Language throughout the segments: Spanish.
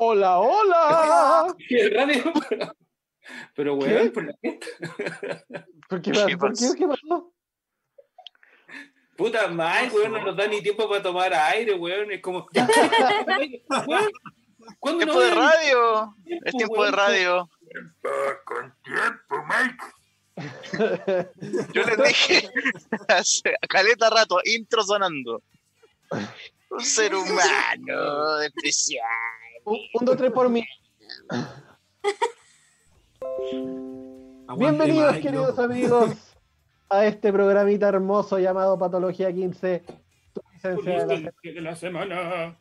Hola, hola. ¿Qué radio? Pero, weón, por la gente. ¿Por qué, ¿Qué ¿por qué? ¿Qué pasó? Puta madre, weón, no nos da ni tiempo para tomar aire, weón. Es como. ¿Cuándo Tiempo no de radio. tiempo, Es tiempo de radio. Con tiempo, Mike. Yo les dije hace caleta rato, intro sonando. Un ser humano especial. Un, dos, tres por mí. Bienvenidos, Mike, queridos amigos, a este programita hermoso llamado Patología 15. tu licencia de la de la semana.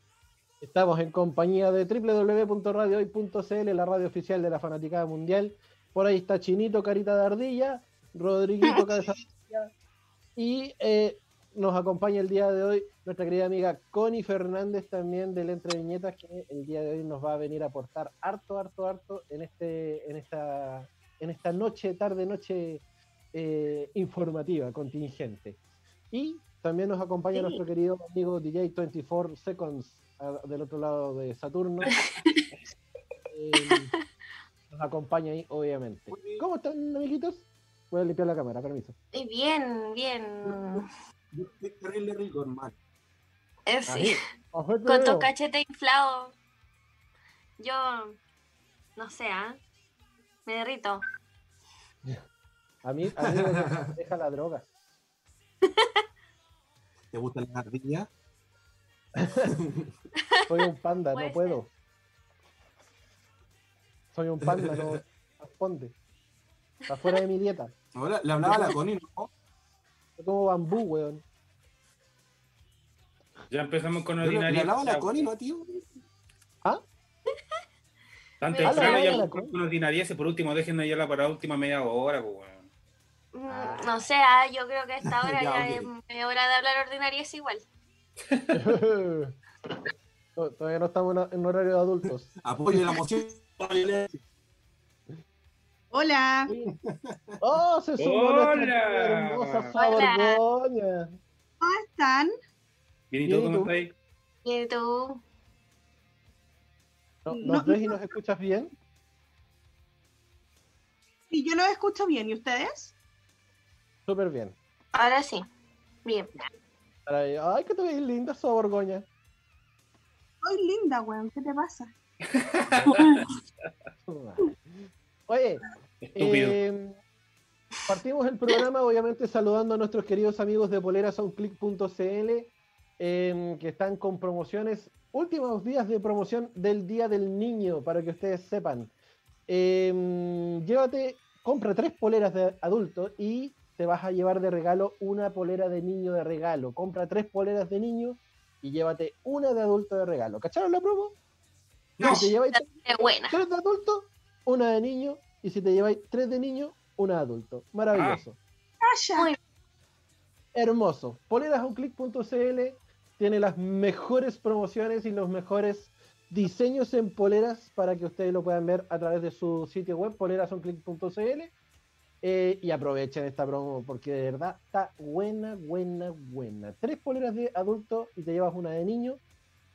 Estamos en compañía de www.radiohoy.cl, la radio oficial de la Fanaticada Mundial. Por ahí está Chinito, Carita de Ardilla, Rodriguito, Cabeza de Ardilla, y eh, nos acompaña el día de hoy nuestra querida amiga Connie Fernández también del Entre Viñetas, que el día de hoy nos va a venir a aportar harto, harto, harto en, este, en, esta, en esta noche, tarde, noche eh, informativa, contingente. Y también nos acompaña Sí. nuestro querido amigo DJ 24 Seconds a- del otro lado de Saturno. Eh, nos acompaña ahí, obviamente. ¿Cómo están, amiguitos? Voy a limpiar la cámara, permiso. Bien, bien. Yo estoy terrible rico, hermano. Eh, sí. Con tu cachete inflado. Yo. No sé, ¿ah? Me derrito. A mí, a mí me deja la droga. ¿Te gustan las ardillas? Soy un panda, no puedo. Soy un panda, no responde. Está fuera de mi dieta. Ahora le hablaba a la Connie, ¿no? Yo como bambú, weón. Ya empezamos con Yo le, ordinaria. hablaba la Connie, ¿no, tío? Tan Habla, temprano ya con ordinaria. Por último, déjennos ya la para la última media hora, pues, weón. Mm, No sé, ¿ah? Yo creo que a esta hora Ya, ya, ok. es media hora de hablar ordinaria es igual. No, Todavía no estamos en- horario de adultos. Apoyo la moción. Hola, ¡Oh! Se sumó Hola. hermosa Hola. ¿cómo están? Bien, ¿y Bien, tú ¿y cómo tú? estás ahí? ¿Y tú? ¿No- No, ¿Nos ves y nos escuchas bien? Sí, yo los escucho bien, ¿y ustedes? Súper bien. Ahora sí. Bien. Ay, que te ves linda esa Borgoña. Soy linda, weón, ¿qué te pasa? Oye, Estúpido. eh, partimos el programa obviamente saludando a nuestros queridos amigos de polerasonclick.cl eh, que están con promociones, últimos días de promoción del Día del Niño, para que ustedes sepan. Eh, llévate, compra tres poleras de adulto y te vas a llevar de regalo una polera de niño de regalo. Compra tres poleras de niño y llévate una de adulto de regalo. ¿Cacharon la promo? No. Si te lleváis buena. tres de adulto, una de niño, y si te lleváis tres de niño, una de adulto. Maravilloso. Muy Hermoso. Polerasaunclick.cl tiene las mejores promociones y los mejores diseños en poleras para que ustedes lo puedan ver a través de su sitio web, polerasaunclick.cl. Eh, y aprovechen esta promo porque de verdad está buena, buena, buena. Tres poleras de adulto y te llevas una de niño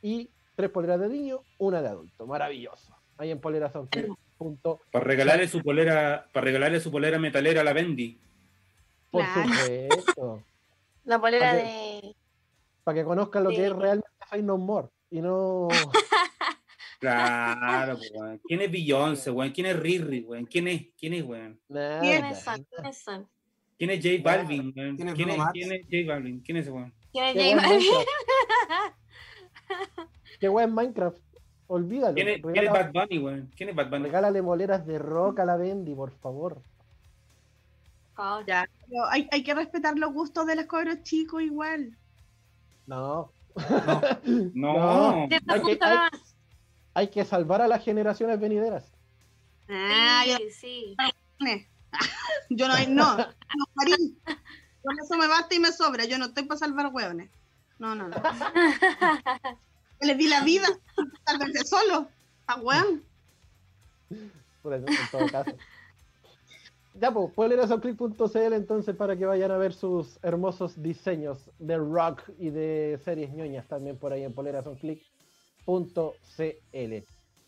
y tres poleras de niño, una de adulto. Maravilloso. Ahí en polerasaunclick.cl. Para regalarle su polera, para regalarle su polera metalera a la Bendy. Por Claro. supuesto. La polera de. Para que conozcan lo que es realmente Fight No More y no Claro, pues, weón. ¿Quién es Beyoncé, weón? ¿Quién es Riri, weón? ¿Quién es? ¿Quién es, weón? nada. ¿Quiénes son? ¿Quiénes son? ¿Quién es J Balvin, weón? ¿Quién es ¿Quién es? ¿Quién es J Balvin? ¿Quién es ese weón? ¿Quién es J Balvin? Minecraft. Qué buen Minecraft. Olvídalo. ¿Quién es, quién es Bad Bunny, weón? ¿Quién es Bad Bunny? regálale moleras de rock a la Bendy, por favor. Oh, Ya, pero hay, hay que respetar los gustos de los cabros chicos igual. No. No. ¿Qué Hay que, hay- que salvar a las generaciones venideras. Ah, yo, Sí, yo no, no, no, Marín. Con eso me basta y me sobra. Yo no estoy para salvar hueones. No, no, no. Les di la vida, salvarse solo. A hueón. Por eso, en todo caso. Ya, pues, polerasaunclick.cl entonces para que vayan a ver sus hermosos diseños de rock y de series ñoñas también por ahí en polerasaunclick.cl.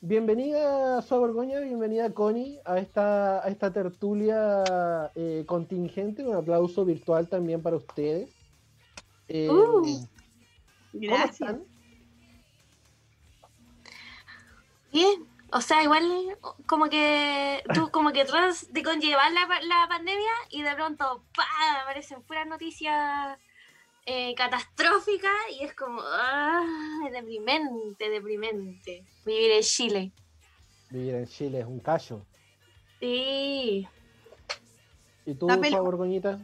bienvenida Sua Borgoña, bienvenida Connie a esta, a esta tertulia eh, contingente. Un aplauso virtual también para ustedes. Eh, Uh. ¿Cómo Gracias. están? Bien, o sea, igual como que tú como que tratas de conllevar la, la pandemia y de pronto ¡pa! aparecen puras noticias eh, catastróficas y es como ¡ah! deprimente, deprimente vivir en Chile. Vivir en Chile es un callo. Sí. ¿Y tú, Borgoñita?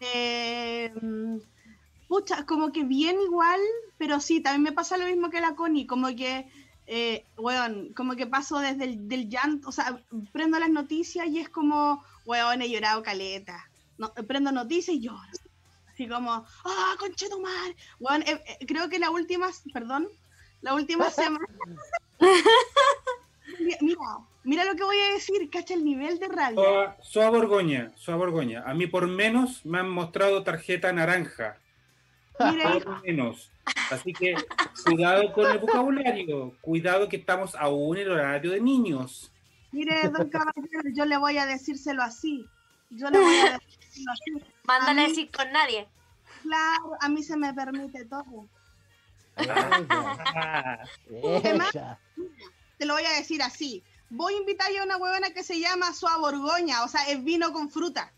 Eh, mm, pucha, como que bien igual, pero sí, también me pasa lo mismo que la Connie, como que, eh, weón, como que paso desde el del llanto, o sea, prendo las noticias y es como, weón, he llorado caleta. No, prendo noticias y lloro. Así como, ah, conchetumar. Weón, eh, eh, creo que la última, perdón, la última semana. mira, mira lo que voy a decir, cacha el nivel de rabia. Soa, Soa Borgoña, Soa Borgoña. A mí por menos me han mostrado tarjeta naranja. Mira, hijo, menos. Así que cuidado con el vocabulario. Cuidado que estamos aún en el horario de niños. Mire, don Caballero, yo le voy a decírselo así. Yo le voy a decírselo así. Mándale a mí- decir con nadie. Claro, a mí se me permite todo. Ella. Te lo voy a decir así. Voy a invitar yo a una huevona que se llama Sua Borgoña, o sea, es vino con fruta.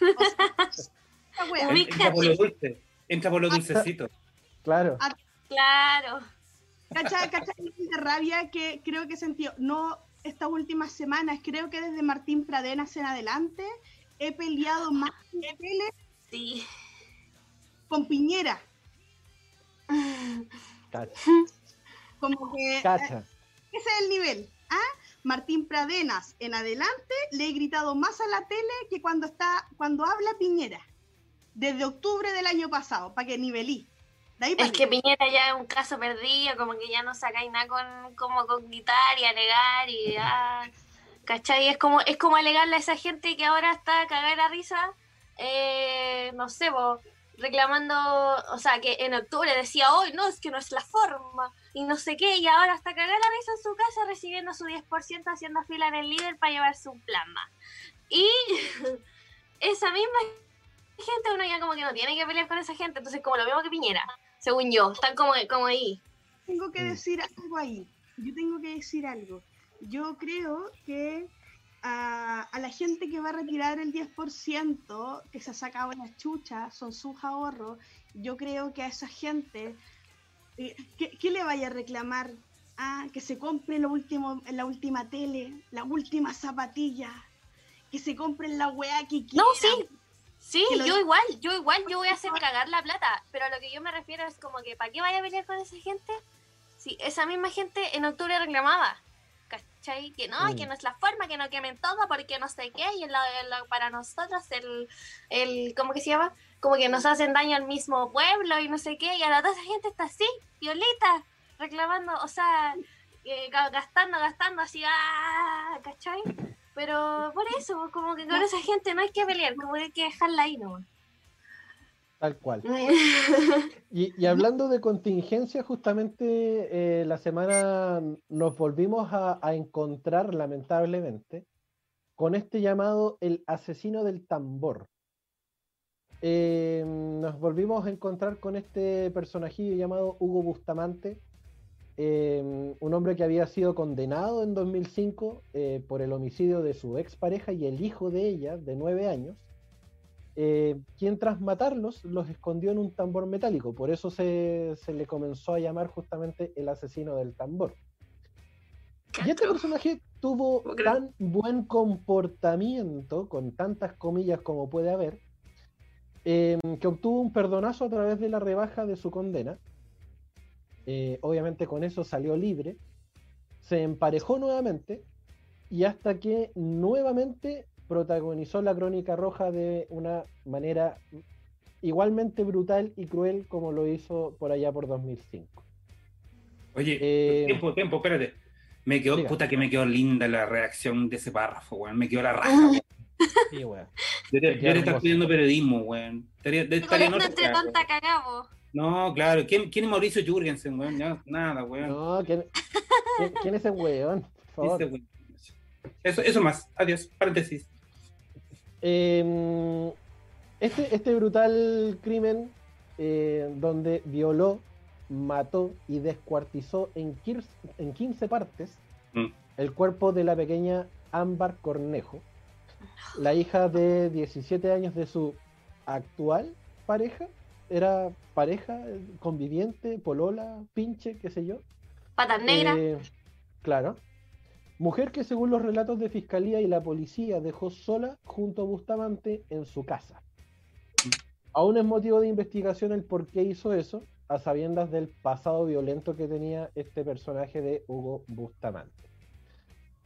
O sea. entra por lo dulce. Entra por lo dulcecito. Claro. Claro. ¿Cachai? ¿Cachai? el nivel de rabia que creo que he sentido, no estas últimas semanas, creo que desde Martín Pradenas en adelante, he peleado más en la tele Sí. con Piñera. Cacha. Como que eh, Cacha. Ese es el nivel. ¿ah? Martín Pradenas en adelante le he gritado más a la tele que cuando está cuando habla Piñera. Desde octubre del año pasado, para que nivelí. De ahí Es que. Piñera ya es un caso perdido, como que ya no sacáis nada con, como con gritar y alegar y ah, ¿cachai? Es como, es como alegarle a esa gente que ahora está cagada de la risa, eh, no sé, vos, reclamando, o sea, que en octubre decía, hoy no, es que no es la forma, y no sé qué, y ahora está cagada la risa en su casa recibiendo su 10% haciendo fila en el líder para llevarse un plasma. Y esa misma gente, uno ya como que no tiene que pelear con esa gente, entonces como lo mismo que Piñera según yo, están como, como ahí. Tengo que Mm. decir algo ahí. Yo tengo que decir algo. Yo creo que a, a la gente que va a retirar el 10% que se ha sacado la chucha, son sus ahorros, yo creo que a esa gente, eh, ¿qué, qué le vaya a reclamar? Ah, que se compre lo último, la última tele, la última zapatilla, que se compren la weá que quieran. No, sí. Sí, lo- yo igual, yo igual, yo voy a hacer cagar la plata, pero a lo que yo me refiero es como que ¿para qué vaya a pelear con esa gente? Si esa misma gente en octubre reclamaba, ¿cachai? Que no, Mm. que no es la forma, que no quemen todo porque no sé qué, y en la- en la- para nosotros el, el, ¿cómo que se llama? Como que nos hacen daño al mismo pueblo y no sé qué, y ahora toda esa gente está así, violeta, reclamando, o sea, eh, ga- gastando, gastando así, ¡ah! ¿cachai? Pero por eso, como que con esa gente no hay que pelear, como que hay que dejarla ahí nomás. Tal cual. Y, y hablando de contingencia, justamente eh, la semana nos volvimos a, a encontrar, lamentablemente, con este llamado el asesino del tambor. Eh, nos volvimos a encontrar con este personajillo llamado Hugo Bustamante, eh, un hombre que había sido condenado en 2005 eh, por el homicidio de su expareja y el hijo de ella, de nueve años, eh, quien tras matarlos los escondió en un tambor metálico. Por eso se, se le comenzó a llamar justamente el asesino del tambor. Y este personaje tuvo tan buen comportamiento, con tantas comillas como puede haber, eh, que obtuvo un perdonazo a través de la rebaja de su condena. Eh, obviamente con eso salió libre, se emparejó nuevamente y hasta que nuevamente protagonizó la crónica roja de una manera igualmente brutal y cruel como lo hizo por allá por 2005. Oye, Eh, tiempo, tiempo, espérate. Me quedó, diga. puta que me quedó linda la reacción de ese párrafo, weón. Me quedó la raja, weón. Sí, weón. Yo te, yo hermoso. estudiando periodismo, weón. Estaría, estaría otra entre weá, tonta cagamos. No, claro. ¿Quién, quién es Mauricio Jurgensen, weón? Ya, nada, weón. No, ¿quién, quién- quién es ese weón? Por favor. Ese weón. Eso, eso más. Adiós. Paréntesis. Eh, este, este brutal crimen eh, donde violó, mató y descuartizó en, 15 en 15 partes Mm. el cuerpo de la pequeña Ámbar Cornejo, la hija de 17 años de su actual pareja. Era pareja, conviviente, polola, pinche, qué sé yo. Patas negras. Eh, claro. Mujer que según los relatos de fiscalía y la policía dejó sola junto a Bustamante en su casa. Aún es motivo de investigación el por qué hizo eso, a sabiendas del pasado violento que tenía este personaje de Hugo Bustamante.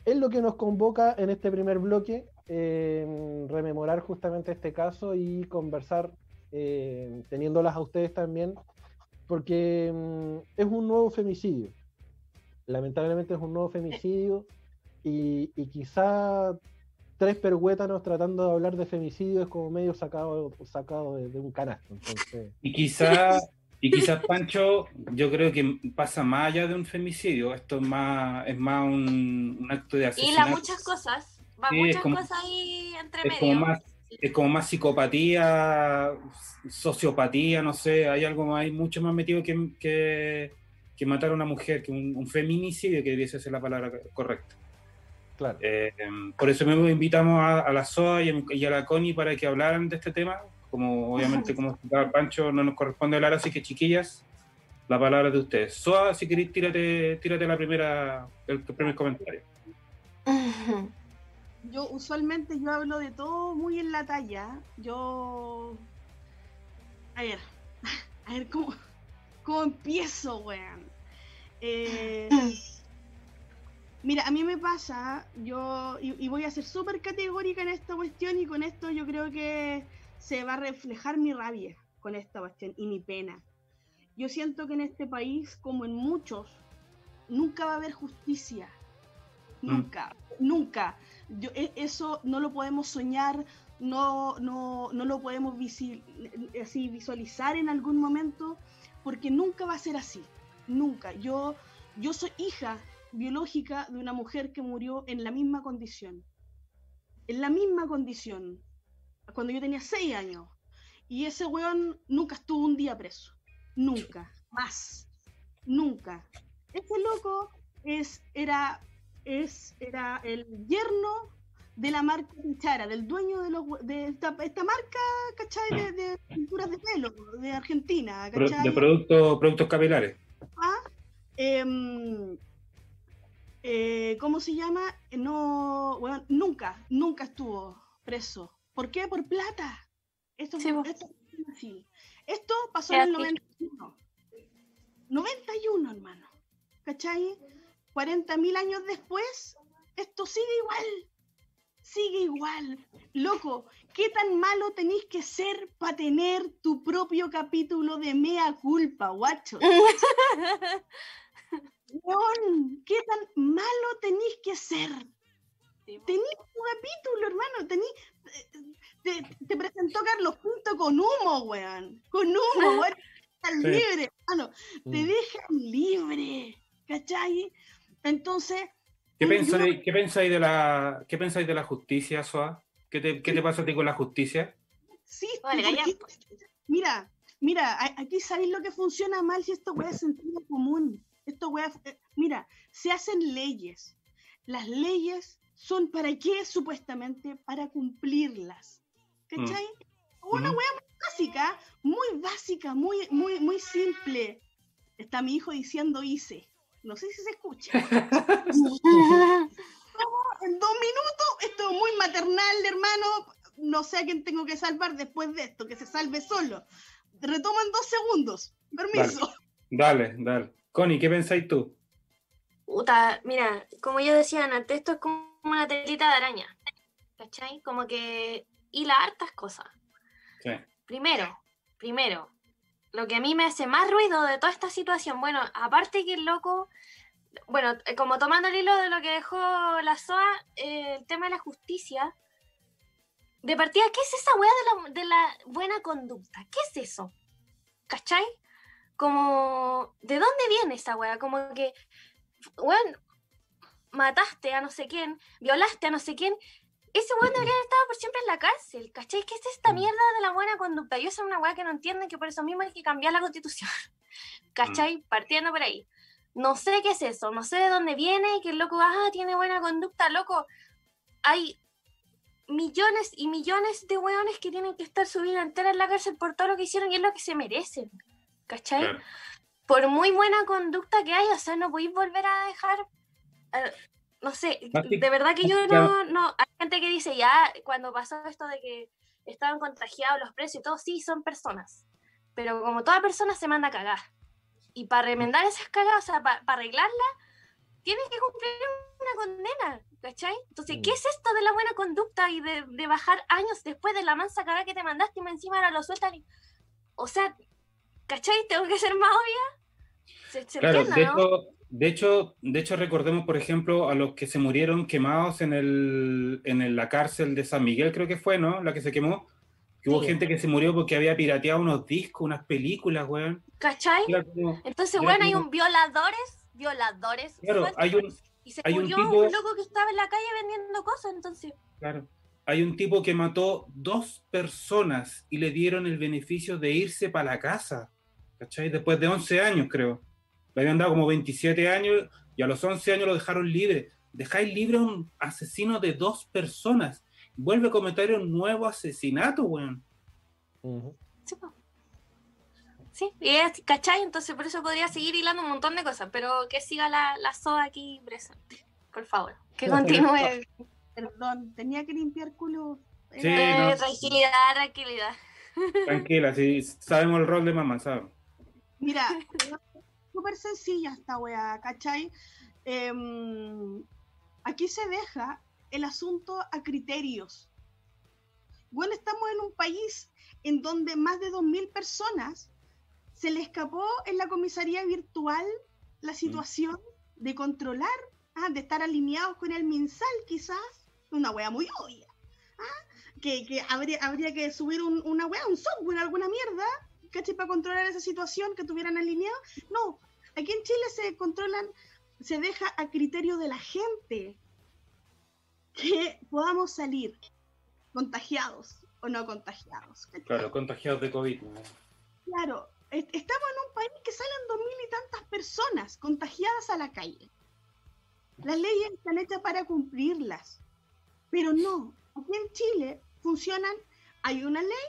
Es lo que nos convoca en este primer bloque, eh, rememorar justamente este caso y conversar, eh, teniéndolas a ustedes también, porque mm, es un nuevo femicidio. Lamentablemente es un nuevo femicidio y, y quizá tres perhuétanos tratando de hablar de femicidio es como medio sacado, sacado de, de un canasto. Entonces, Y quizá, y quizás Pancho, yo creo que pasa más allá de un femicidio. Esto es más, es más un, un acto de Y asesinato. las muchas cosas. Va Sí, muchas como- cosas ahí entre es medio. como más es como más psicopatía, sociopatía, no sé, hay algo más, hay mucho más metido que, que, que matar a una mujer, que un, un feminicidio, que debiese ser la palabra correcta. claro. Eh, por eso mismo invitamos a, a la SOA y a, y a la CONI para que hablaran de este tema. Como obviamente, como explicaba Pancho, no nos corresponde hablar, así que chiquillas, la palabra es de ustedes. SOA, si queréis, tírate, tírate la primera, el primer comentario. Yo usualmente yo hablo de todo muy en la talla. Yo. A ver. A ver cómo, cómo empiezo, weón. Eh, mira, a mí me pasa, yo. Y, y voy a ser súper categórica en esta cuestión, y con esto yo creo que se va a reflejar mi rabia con esta cuestión y mi pena. Yo siento que en este país, como en muchos, nunca va a haber justicia. Nunca, nunca. Yo, e- eso no lo podemos soñar, no, no, no lo podemos visi- así visualizar en algún momento, porque nunca va a ser así. Nunca. Yo, yo soy hija biológica de una mujer que murió en la misma condición. En la misma condición. Cuando yo tenía seis años. Y ese weón nunca estuvo un día preso. Nunca. Más. Nunca. Ese loco es, era, es, era el yerno de la marca Pichara, del dueño de, los, de esta, esta marca, ¿cachai? De, de pinturas de pelo, de Argentina, Pro- ¿cachai? de productos productos capilares. Em, eh, ¿Cómo se llama? No, bueno, nunca, nunca estuvo preso. ¿Por qué? Por plata. Esto, Sí, esto, sí. Esto pasó Es en el así. 91. 91, hermano. ¿Cachai? 40.000 años después, esto sigue igual. Sigue igual. Loco, ¿qué tan malo tenéis que ser para tener tu propio capítulo de mea culpa, guacho? ¿qué tan malo tenéis que ser? Tenéis tu capítulo, hermano. Tení, te, te presentó Carlos Pinto con humo, weón. Con humo, weón. Estás Sí. libre, hermano. Te Mm. dejan libre. ¿Cachai? Entonces, ¿Qué Yo- pensáis, ¿qué pensáis de la qué pensáis de la justicia, Soa? ¿Qué te, qué te pasa a ti con la justicia? sí, Vale. Mira, mira, aquí sabéis lo que funciona mal si esto weá es sentido común. Esto weá, eh, mira, se hacen leyes. Las leyes son para qué, supuestamente, para cumplirlas. ¿Cachai? Una Ujú. weá muy básica, muy básica, muy, muy, muy simple. Está mi hijo diciendo hice. No sé si se escucha. En dos minutos, esto es muy maternal, hermano. No sé a quién tengo que salvar después de esto, que se salve solo. Retomo en dos segundos. Permiso. Dale, dale. Connie, ¿qué pensáis tú? Puta, mira, como yo decía antes, esto es como una telita de araña. ¿Cachai? Como que hila hartas cosas. Sí. Primero, primero, lo que a mí me hace más ruido de toda esta situación, bueno, aparte que el loco, bueno, eh, como tomando el hilo de lo que dejó la SOA, eh, el tema de la justicia, de partida, ¿qué es esa weá de la, buena conducta? ¿Qué es eso? ¿Cachai? como, ¿de dónde viene esa weá? Como que, weón, mataste a no sé quién, violaste a no sé quién. Ese weón debería haber estado por siempre en la cárcel, ¿cachai? ¿Qué es esta Mm. mierda de la buena conducta? Yo soy una weá que no entienden que por eso mismo hay que cambiar la constitución. ¿Cachai? Partiendo por ahí. No sé qué es eso, no sé de dónde viene, que el loco, ah, tiene buena conducta, loco. Hay millones y millones de weones que tienen que estar su vida entera en la cárcel por todo lo que hicieron y es lo que se merecen. ¿Cachai? Claro. Por muy buena conducta que haya, o sea, no podéis volver a dejar. No sé, de verdad que yo no, no. Hay gente que dice ya, cuando pasó esto de que estaban contagiados los precios y todo, sí, son personas. Pero como toda persona se manda a cagar. Y para remendar esas cagadas, o sea, para arreglarla, tienes que cumplir una condena, ¿cachai? Entonces, ¿qué Mm. es esto de la buena conducta y de, de bajar años después de la mansa cagada que te mandaste y encima ahora lo sueltan? y- O sea, ¿cachai? Tengo que ser más obvia. Se, se Claro, entienda, de ¿no? hecho, de hecho, de hecho recordemos, por ejemplo, a los que se murieron quemados en el, en el- la cárcel de San Miguel, creo que fue, ¿no? La que se quemó. Que hubo Sí. gente que se murió porque había pirateado unos discos, unas películas, weón. ¿Cachai? Como- Entonces, era bueno, hay como- un violadores, violadores. Claro, sueltos, hay un- y se hay un murió tipo- un loco que estaba en la calle vendiendo cosas, entonces. Claro. Hay un tipo que mató dos personas y le dieron el beneficio de irse para la casa. ¿Cachai? Después de 11 años, creo. Le habían dado como 27 años y a los 11 años lo dejaron libre. Dejáis libre a un asesino de dos personas. Vuelve a cometer un nuevo asesinato, weón. Sí. Sí, y es, ¿cachai? Entonces por eso podría seguir hilando un montón de cosas, pero que siga la, la soda aquí presente, por favor. Que continúe. Perdón, tenía que limpiar culo. Sí, Eh, no. Tranquilidad, tranquilidad. Tranquila, si sabemos el rol de mamá, ¿sabes? Mira, súper sencilla esta weá, ¿cachai? Em, aquí se deja el asunto a criterios. Bueno, estamos en un país en donde más de 2.000 personas se le escapó en la comisaría virtual la situación de controlar, ah, de estar alineados con el MinSal quizás, una wea muy obvia. ah, Que, que habría, habría que subir un- una wea, un software, alguna mierda, ¿cachai? Para controlar esa situación que tuvieran alineado. No, aquí en Chile se controlan, se deja a criterio de la gente que podamos salir contagiados o no contagiados. ¿cachai? Claro, contagiados de COVID. ¿no? Claro, est- estamos en un país que salen dos mil y tantas personas contagiadas a la calle. Las leyes están hechas para cumplirlas, pero no. Aquí en Chile funcionan, hay una ley,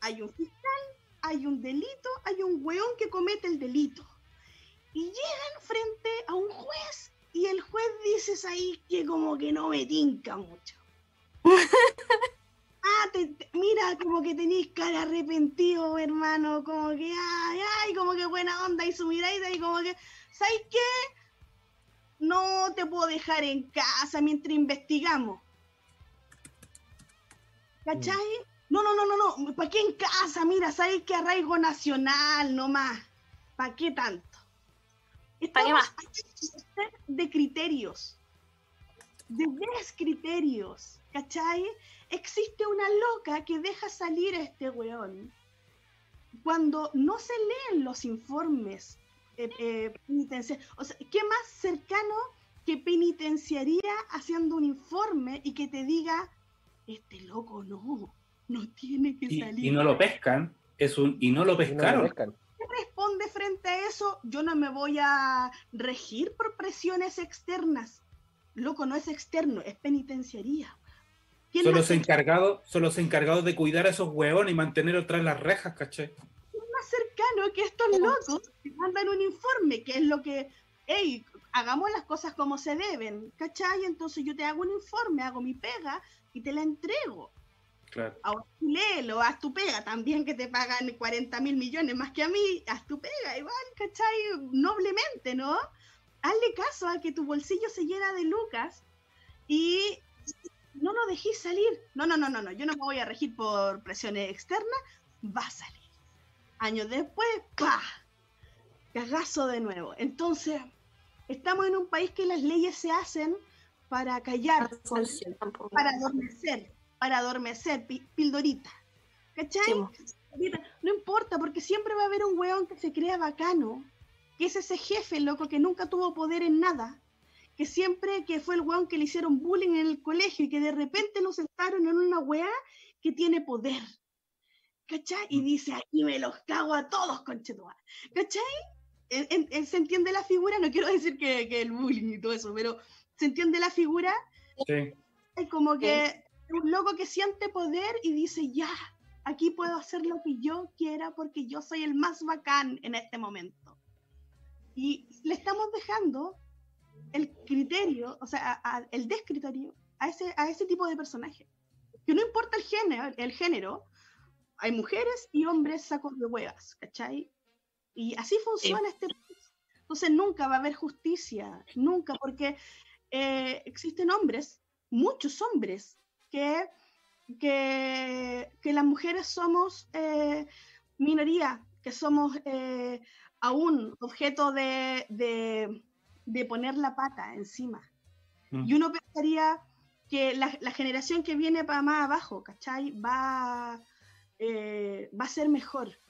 hay un fiscal, hay un delito, hay un weón que comete el delito. Y llegan frente a un juez y el juez dices ahí que como que no me tinca mucho. Ah, te- te- mira, como que tenéis cara arrepentido, hermano, como que, ay, ay, como que buena onda y su mirada y como que, ¿sabes qué? No te puedo dejar en casa mientras investigamos. ¿Cachai? No, no, no, no, no, ¿para qué en casa? Mira, ¿sabes qué arraigo nacional nomás? ¿Para qué tanto? Estamos de criterios, de descriterios, ¿cachai? existe una loca que deja salir a este weón cuando no se leen los informes eh, eh, penitenciarios. O sea, ¿qué más cercano que penitenciaría haciendo un informe y que te diga, este loco no, no tiene que Y, salir? y no lo pescan. Es un, y no lo Y no lo pescaron. pescan. ¿Qué responde frente a eso? Yo no me voy a regir por presiones externas. Loco, no es externo, es penitenciaría. ¿Quién Son los encargados, son los encargados de cuidar a esos hueones y mantenerlos tras las rejas, ¿cachai? más cercano que estos locos te mandan un informe, que es lo que, hey, hagamos las cosas como se deben, ¿cachai? Entonces yo te hago un informe, hago mi pega y te la entrego. Claro. Ahora tú léelo, haz tu pega, también que te pagan 40 mil millones más que a mí, haz tu pega, igual, ¿cachai? Noblemente, ¿no? Hazle caso a que tu bolsillo se llena de lucas y no lo dejéis salir. No, no, no, no, no, yo no me voy a regir por presiones externas, va a salir. Años después, ¡pa! Cagazo de nuevo. Entonces, estamos en un país que las leyes se hacen para callar, para adormecer, para adormecer, pi- pildorita. ¿Cachai? Sí, No importa, porque siempre va a haber un weón que se crea bacano, que es ese jefe, loco, que nunca tuvo poder en nada, que siempre que fue el weón que le hicieron bullying en el colegio y que de repente lo sentaron en una weá que tiene poder. ¿Cachai? Y dice, aquí me los cago a todos, conchetumar. ¿Cachai? En- en- en- ¿Se entiende la figura? No quiero decir que, que el bullying y todo eso, pero ¿se entiende la figura? Sí. Es como que un loco que siente poder y dice, ya, aquí puedo hacer lo que yo quiera porque yo soy el más bacán en este momento. Y le estamos dejando el criterio, o sea, a- a- el descriterio a ese, a ese tipo de personaje. Que no importa el género, el género, hay mujeres y hombres sacos de huevas, ¿cachai? Y así funciona este país. Entonces nunca va a haber justicia, nunca, porque eh, existen hombres, muchos hombres, que, que, que las mujeres somos eh, minoría, que somos eh, aún objeto de, de, de poner la pata encima. Mm. Y uno pensaría que la, la generación que viene para más abajo, ¿cachai? Va, eh, va a ser mejor.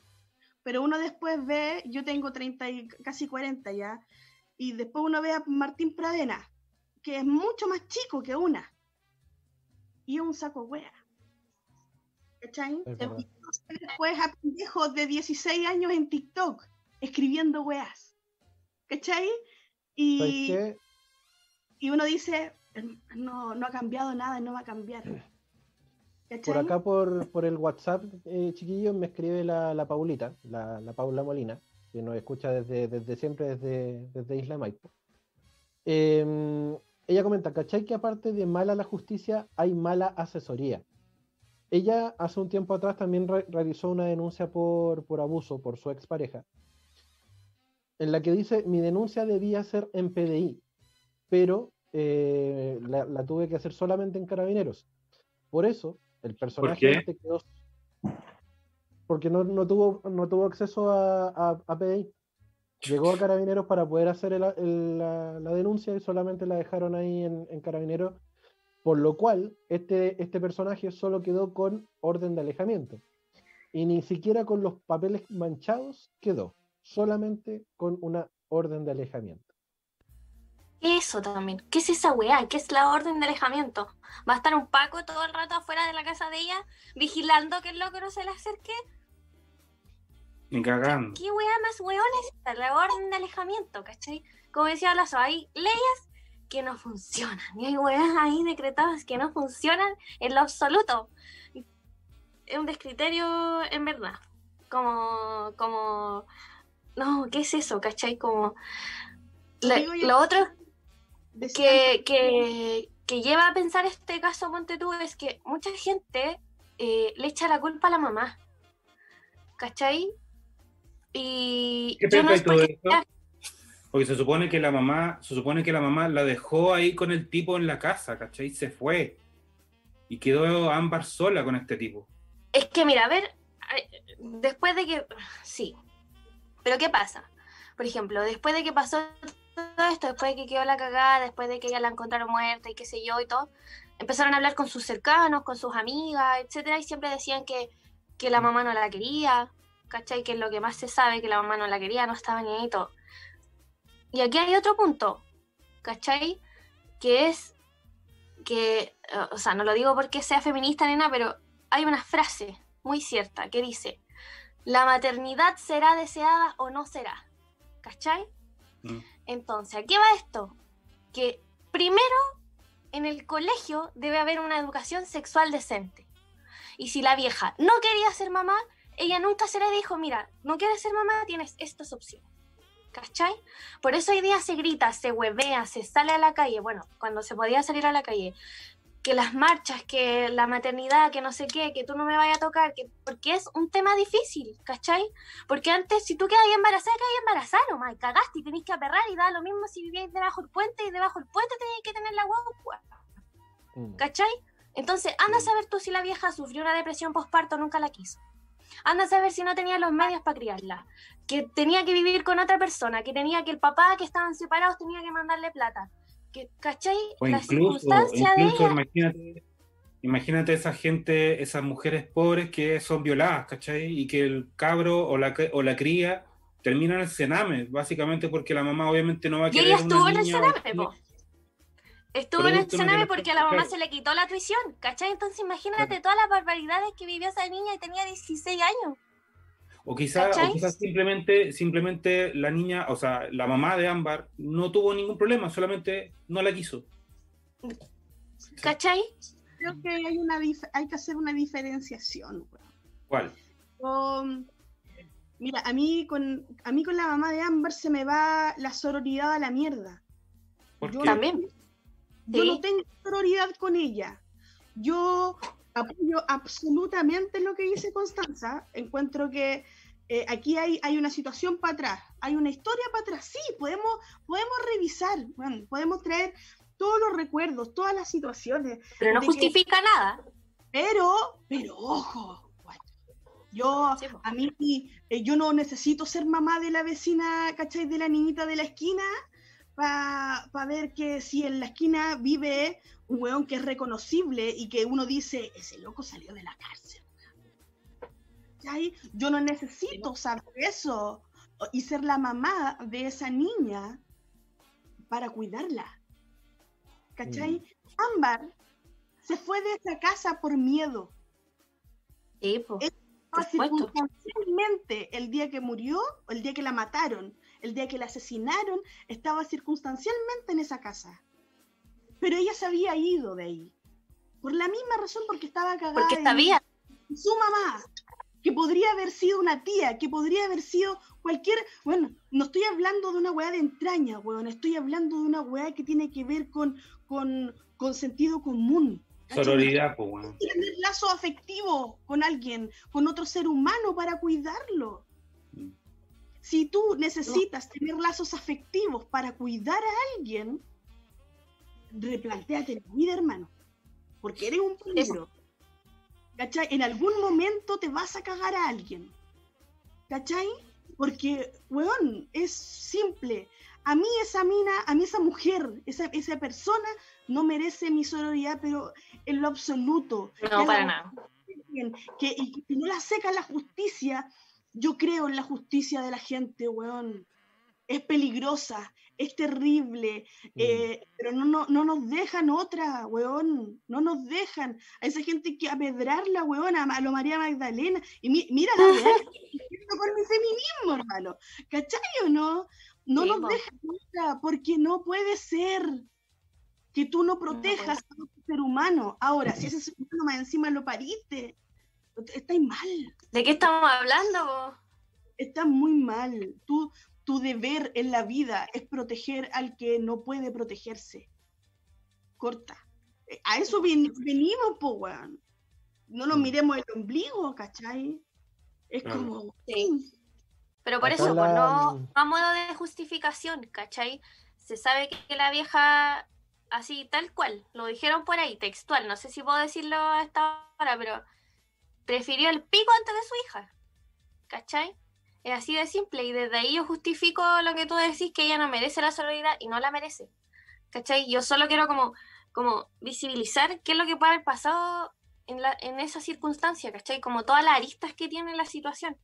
Pero uno después ve, yo tengo 30 y casi 40 ya, y después uno ve a Martín Pradena, que es mucho más chico que una. Y un saco wea. ¿Cachai? Después a pendejos de 16 años en TikTok, escribiendo weas. ¿Cachai? ¿Sabes Y, y uno dice, "Herm- no, no ha cambiado nada no va a cambiar. ¿Cachai? Por acá, por, por el WhatsApp, eh, chiquillos, me escribe la, la Paulita, la, la Paula Molina, que nos escucha desde, desde siempre, desde, desde Isla Maipo. Eh, ella comenta, ¿cachai? Que aparte de mala la justicia, hay mala asesoría. Ella hace un tiempo atrás también re- realizó una denuncia por, por abuso por su expareja, en la que dice, mi denuncia debía ser en PDI, pero eh, la, la tuve que hacer solamente en carabineros. Por eso, el personaje qué? este quedó... Porque no, no tuvo, no tuvo acceso a, a, a PDI. Llegó a carabineros para poder hacer el- el- la, la denuncia y solamente la dejaron ahí en, en carabineros. Por lo cual, este, este personaje solo quedó con orden de alejamiento. Y ni siquiera con los papeles manchados quedó. Solamente con una orden de alejamiento. Eso también. ¿Qué es esa weá? ¿Qué es la orden de alejamiento? ¿Va a estar un Paco todo el rato afuera de la casa de ella vigilando que el loco no se le acerque? Ni cagando. ¿Qué weá más weón es esta? La orden de alejamiento, ¿cachai? Como decía Lazo, hay leyes que no funcionan y hay weas ahí decretadas que no funcionan en lo absoluto. Es un descriterio en verdad. Como, como, no, ¿qué es eso? ¿Cachai? Como, la- lo otro que, que, que lleva a pensar este caso, ponte tú, es que mucha gente eh, le echa la culpa a la mamá. ¿Cachai? Y ¿Qué yo no es porque esto? Porque se supone que la mamá, se supone que la mamá la dejó ahí con el tipo en la casa, ¿cachai? Se fue. Y quedó Ámbar sola con este tipo. Es que mira, a ver, después de que... Sí, pero ¿qué pasa? Por ejemplo, después de que pasó todo esto, después de que quedó la cagada, después de que ella la encontraron muerta y qué sé yo y todo, empezaron a hablar con sus cercanos, con sus amigas, etcétera, y siempre decían que, que la mamá no la quería, ¿cachai? Que es lo que más se sabe, que la mamá no la quería, no estaba ni ahí todo. Y aquí hay otro punto, ¿cachai? Que es que, o sea, no lo digo porque sea feminista ni nada, pero hay una frase muy cierta que dice, la maternidad será deseada o no será, ¿cachai? Mm. Entonces, ¿a qué va esto? Que primero en el colegio debe haber una educación sexual decente. Y si la vieja no quería ser mamá, ella nunca se le dijo, mira, no quieres ser mamá, tienes estas opciones. ¿Cachai? Por eso hoy día se grita, se huevea, se sale a la calle, bueno, cuando se podía salir a la calle, que las marchas, que la maternidad, que no sé qué, que tú no me vayas a tocar, que, porque es un tema difícil, ¿cachai? Porque antes, si tú quedas embarazada, quedas embarazada nomás, cagaste y tenés que aperrar y da lo mismo si vivíais debajo del puente y debajo del puente tenéis que tener la guagua, Mm. ¿cachai? Entonces, anda a saber tú si la vieja sufrió una depresión postparto o nunca la quiso. Anda a saber si no tenía los medios para criarla, que tenía que vivir con otra persona, que tenía que el papá que estaban separados tenía que mandarle plata. Que, ¿Cachai? O la incluso, circunstancia de ella imagínate, imagínate esa gente, esas mujeres pobres que son violadas, ¿cachai? Y que el cabro o la, o la cría termina en el cename, básicamente porque la mamá obviamente no va a Y querer ella una estuvo en el cename, po. Estuvo en cename una porque a la mamá se le quitó la tuición, ¿cachai? Entonces imagínate todas las barbaridades que vivió esa niña y tenía 16 años. O quizás quizás simplemente, simplemente la niña, o sea, la mamá de Ámbar no tuvo ningún problema, solamente no la quiso. ¿Cachai? Creo que hay, una dif- hay que hacer una diferenciación. weón. ¿Cuál? Um, mira, a mí, con, a mí con la mamá de Amber se me va la sororidad a la mierda. ¿Por Yo qué? También. Yo no tengo sororidad con ella. Yo apoyo absolutamente lo que dice Constanza. Encuentro que eh, aquí hay, hay una situación para atrás, hay una historia para atrás. Sí, podemos, podemos revisar, bueno, podemos traer todos los recuerdos, todas las situaciones, Pero no que- justifica nada. pero, pero ojo, yo, Sí, a mí, eh, yo no necesito ser mamá de la vecina, ¿cachai? De la niñita de la esquina, para ver que si en la esquina vive un weón que es reconocible y que uno dice, ese loco salió de la cárcel. ¿Cachai? Yo no necesito saber eso y ser la mamá de esa niña para cuidarla. ¿Cachai? Ámbar se fue de esa casa por miedo. Sí, po. Es- Por el día que murió, o el día que la mataron, el día que la asesinaron, estaba circunstancialmente en esa casa. Pero ella se había ido de ahí. Por la misma razón, porque estaba cagada. Porque sabía. miedo. Su mamá, que podría haber sido una tía, que podría haber sido cualquier. Bueno, no estoy hablando de una weá de entraña, weón. Estoy hablando de una weá que tiene que ver con, con, con sentido común. Sororidad, pues, weón. tener lazo afectivo con alguien, con otro ser humano para cuidarlo. Si tú necesitas tener lazos afectivos para cuidar a alguien, replantéate la vida, hermano. Porque eres un peligro. ¿Cachai? En algún momento te vas a cagar a alguien. ¿Cachai? Porque, weón, es simple. A mí esa mina, a mí esa mujer, esa, esa persona no merece mi sororidad, pero en lo absoluto. No, para nada. Que, y que no la seca la justicia. Yo creo en la justicia de la gente, weón. Es peligrosa, es terrible, eh, pero no, no, no nos dejan otra, weón. No nos dejan. A esa gente que apedrarla, weón, a, lo María Magdalena. Y mi- mira la haciendo con mi feminismo, hermano. ¿Cachai o no? No Sí, nos po. dejan otra, porque no puede ser que tú no protejas a otro ser humano. Ahora, si ese ser humano más encima lo pariste, estáis mal, ¿De qué estamos hablando? po? estás muy mal. Tú, tu deber en la vida es proteger al que no puede protegerse. Corta. Eh, A eso ven- venimos, po, weón. No nos Mm. miremos el ombligo, ¿cachai? Es Claro. como... Sí. Pero por Acá eso, pues, la- no, no a modo de justificación, ¿cachai? Se sabe que la vieja, así tal cual, lo dijeron por ahí, textual, no sé si puedo decirlo a esta hora, pero prefirió el pico antes de su hija, ¿cachai? Es así de simple y desde ahí yo justifico lo que tú decís, que ella no merece la solidaridad y no la merece, ¿cachai? Yo solo quiero como, como visibilizar qué es lo que puede haber pasado en, la, en esa circunstancia, ¿cachai? Como todas las aristas que tiene la situación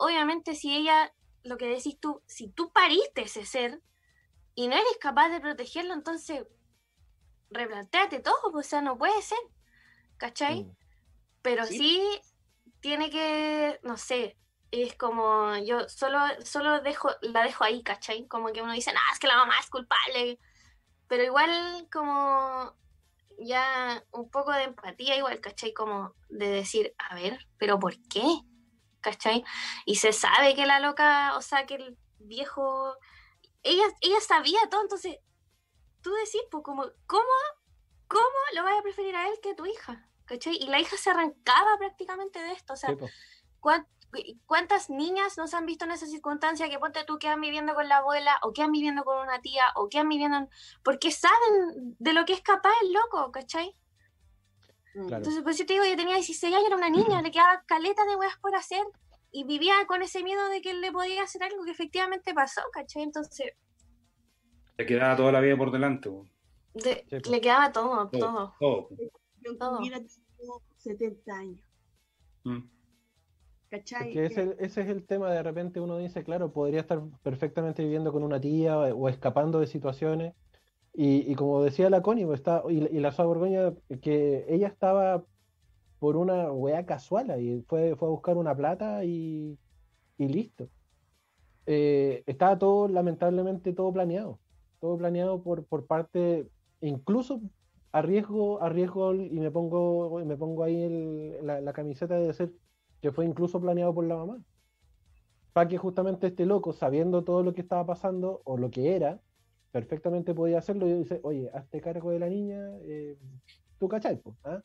obviamente si ella, lo que decís tú, si tú pariste ese ser y no eres capaz de protegerlo, entonces replantéate todo, pues, o sea, no puede ser, ¿cachai? Mm. Pero Sí. sí tiene que, no sé, es como yo solo, solo dejo, la dejo ahí, ¿cachai? Como que uno dice, no, es que la mamá es culpable, pero igual como ya un poco de empatía igual, ¿cachai? Como de decir, a ver, pero ¿por qué? ¿Cachai? Y se sabe que la loca, o sea, que el viejo, ella, ella sabía todo, entonces tú decís, pues como, ¿cómo, cómo lo vas a preferir a él que a tu hija? ¿Cachai? Y la hija se arrancaba prácticamente de esto, o sea, Sí, po. ¿cuán- ¿cuántas niñas no se han visto en esa circunstancia que ponte tú quedan viviendo con la abuela o quedan viviendo con una tía o quedan viviendo en- porque saben de lo que es capaz el loco, ¿cachai? Claro. Entonces, pues yo te digo, yo tenía 16 años, era una niña, le quedaba caleta de weas por hacer y vivía con ese miedo de que él le podía hacer algo que efectivamente pasó, ¿cachai? Entonces, Te quedaba toda la vida por delante, weón. de- Sí, pues. le quedaba todo, todo. Todo, todo. Todo. Su vida tuvo 70 años. Mm. ¿Cachai? Porque ese, ese es el tema, de repente uno dice, claro, podría estar perfectamente viviendo con una tía o, o escapando de situaciones. Y, y como decía la Connie, pues, está, y, y la Soa Borgoña, que ella estaba por una weá casual y fue, fue a buscar una plata y, y listo. Eh, estaba todo, lamentablemente, todo planeado. Todo planeado por, por parte, incluso arriesgo, arriesgo y me pongo, me pongo ahí el- la, la camiseta de decir que fue incluso planeado por la mamá. Para que justamente este loco, sabiendo todo lo que estaba pasando o lo que era, perfectamente podía hacerlo y dice, oye, hazte cargo de la niña, eh, tú cachai, po, ¿ah?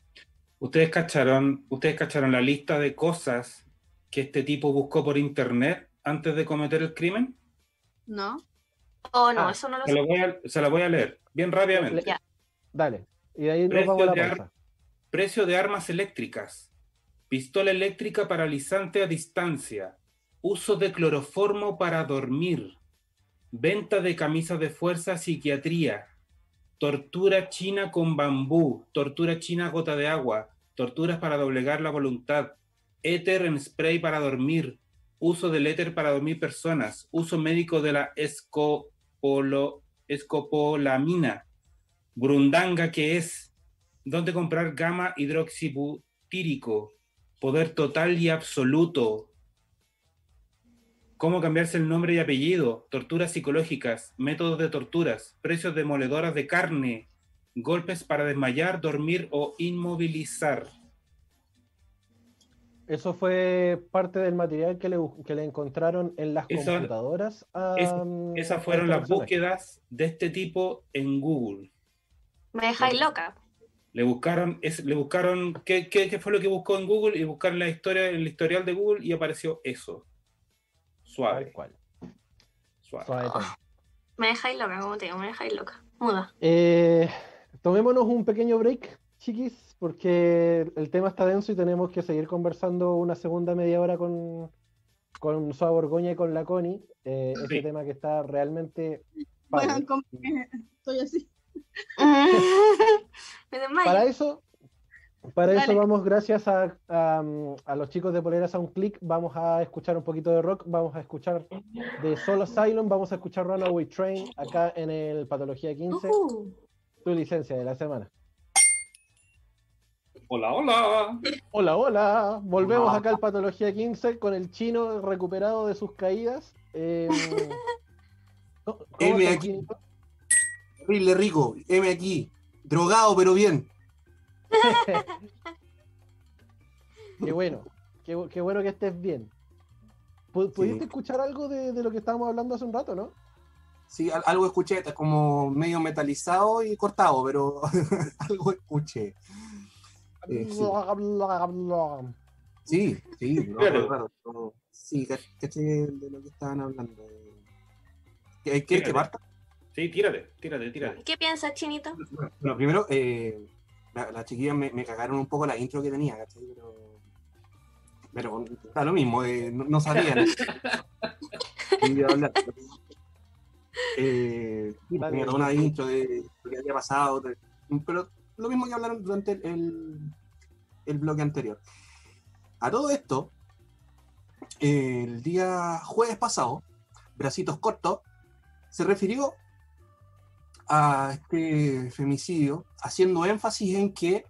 ¿Ustedes cacharon, ustedes cacharon la lista de cosas que este tipo buscó por internet antes de cometer el crimen? ¿No? Oh, no, Ah, eso no lo Se, sé. lo voy a, se la voy a leer bien rápidamente. Ya. Dale. Y de ahí nos Precio vamos a la de ar- pausa. Precio de armas eléctricas. Pistola eléctrica paralizante a distancia. Uso de cloroformo para dormir. Venta de camisas de fuerza psiquiatría. Tortura china con bambú. Tortura china gota de agua. Torturas para doblegar la voluntad. Éter en spray para dormir. Uso del éter para dormir personas. Uso médico de la escopolo, escopolamina. Brundanga, que es dónde comprar gamma hidroxibutírico, poder total y absoluto, cómo cambiarse el nombre y apellido, torturas psicológicas, métodos de torturas, precios demoledoras de carne, golpes para desmayar, dormir o inmovilizar. Eso fue parte del material que le, que le encontraron en las Esa- computadoras. a, Esas fueron las búsquedas de este tipo en Google. Me dejáis loca. Le buscaron, es- le buscaron qué, qué- qué fue lo que buscó en Google y buscaron la historia, el historial de Google y apareció eso. Suave, cual. suave. Suave tal. Me dejáis loca, como te digo, me dejáis loca. Muda. Eh, tomémonos un pequeño break, chiquis, porque el tema está denso y tenemos que seguir conversando una segunda media hora con, con Soa Borgoña y con la Connie. eh, Sí. Este tema que está realmente Bueno, padre. como que estoy así. Para eso, para eso vamos, gracias a, a, a los chicos de Poleras a un clic, vamos a escuchar un poquito de rock, vamos a escuchar de Soul Asylum, vamos a escuchar Runaway Train acá en el Patología 15, Uh, tu licencia de la semana. Hola, hola. Hola, hola, volvemos Hola. acá al Patología 15 con el chino recuperado de sus caídas. Eh, ¿cómo- cómo Horrible rico, M aquí. Drogado, pero bien. Qué bueno, qué, bu- qué bueno que estés bien. Pu- ¿Pudiste Sí. escuchar algo de, de lo que estábamos hablando hace un rato, no? Sí, al- algo escuché, como medio metalizado y cortado, pero algo escuché. Eh, sí. Sí, sí, no, Claro. claro, no, sí, cach- caché de lo que estaban hablando. ¿Qué- ¿Quieres que parta? Sí, tírate, tírate, tírate. ¿Qué piensas, Chinito? Bueno, primero, eh, la- las chiquillas me, me cagaron un poco la intro que tenía, ¿cachai? Pero, pero está lo mismo, eh, no, no sabían. Eh, sí, Dale. tenía toda una intro de lo que había pasado, de- pero lo mismo que hablaron durante el, el, el bloque anterior. A todo esto, el día jueves pasado, Bracitos Cortos se refirió a este femicidio haciendo énfasis en que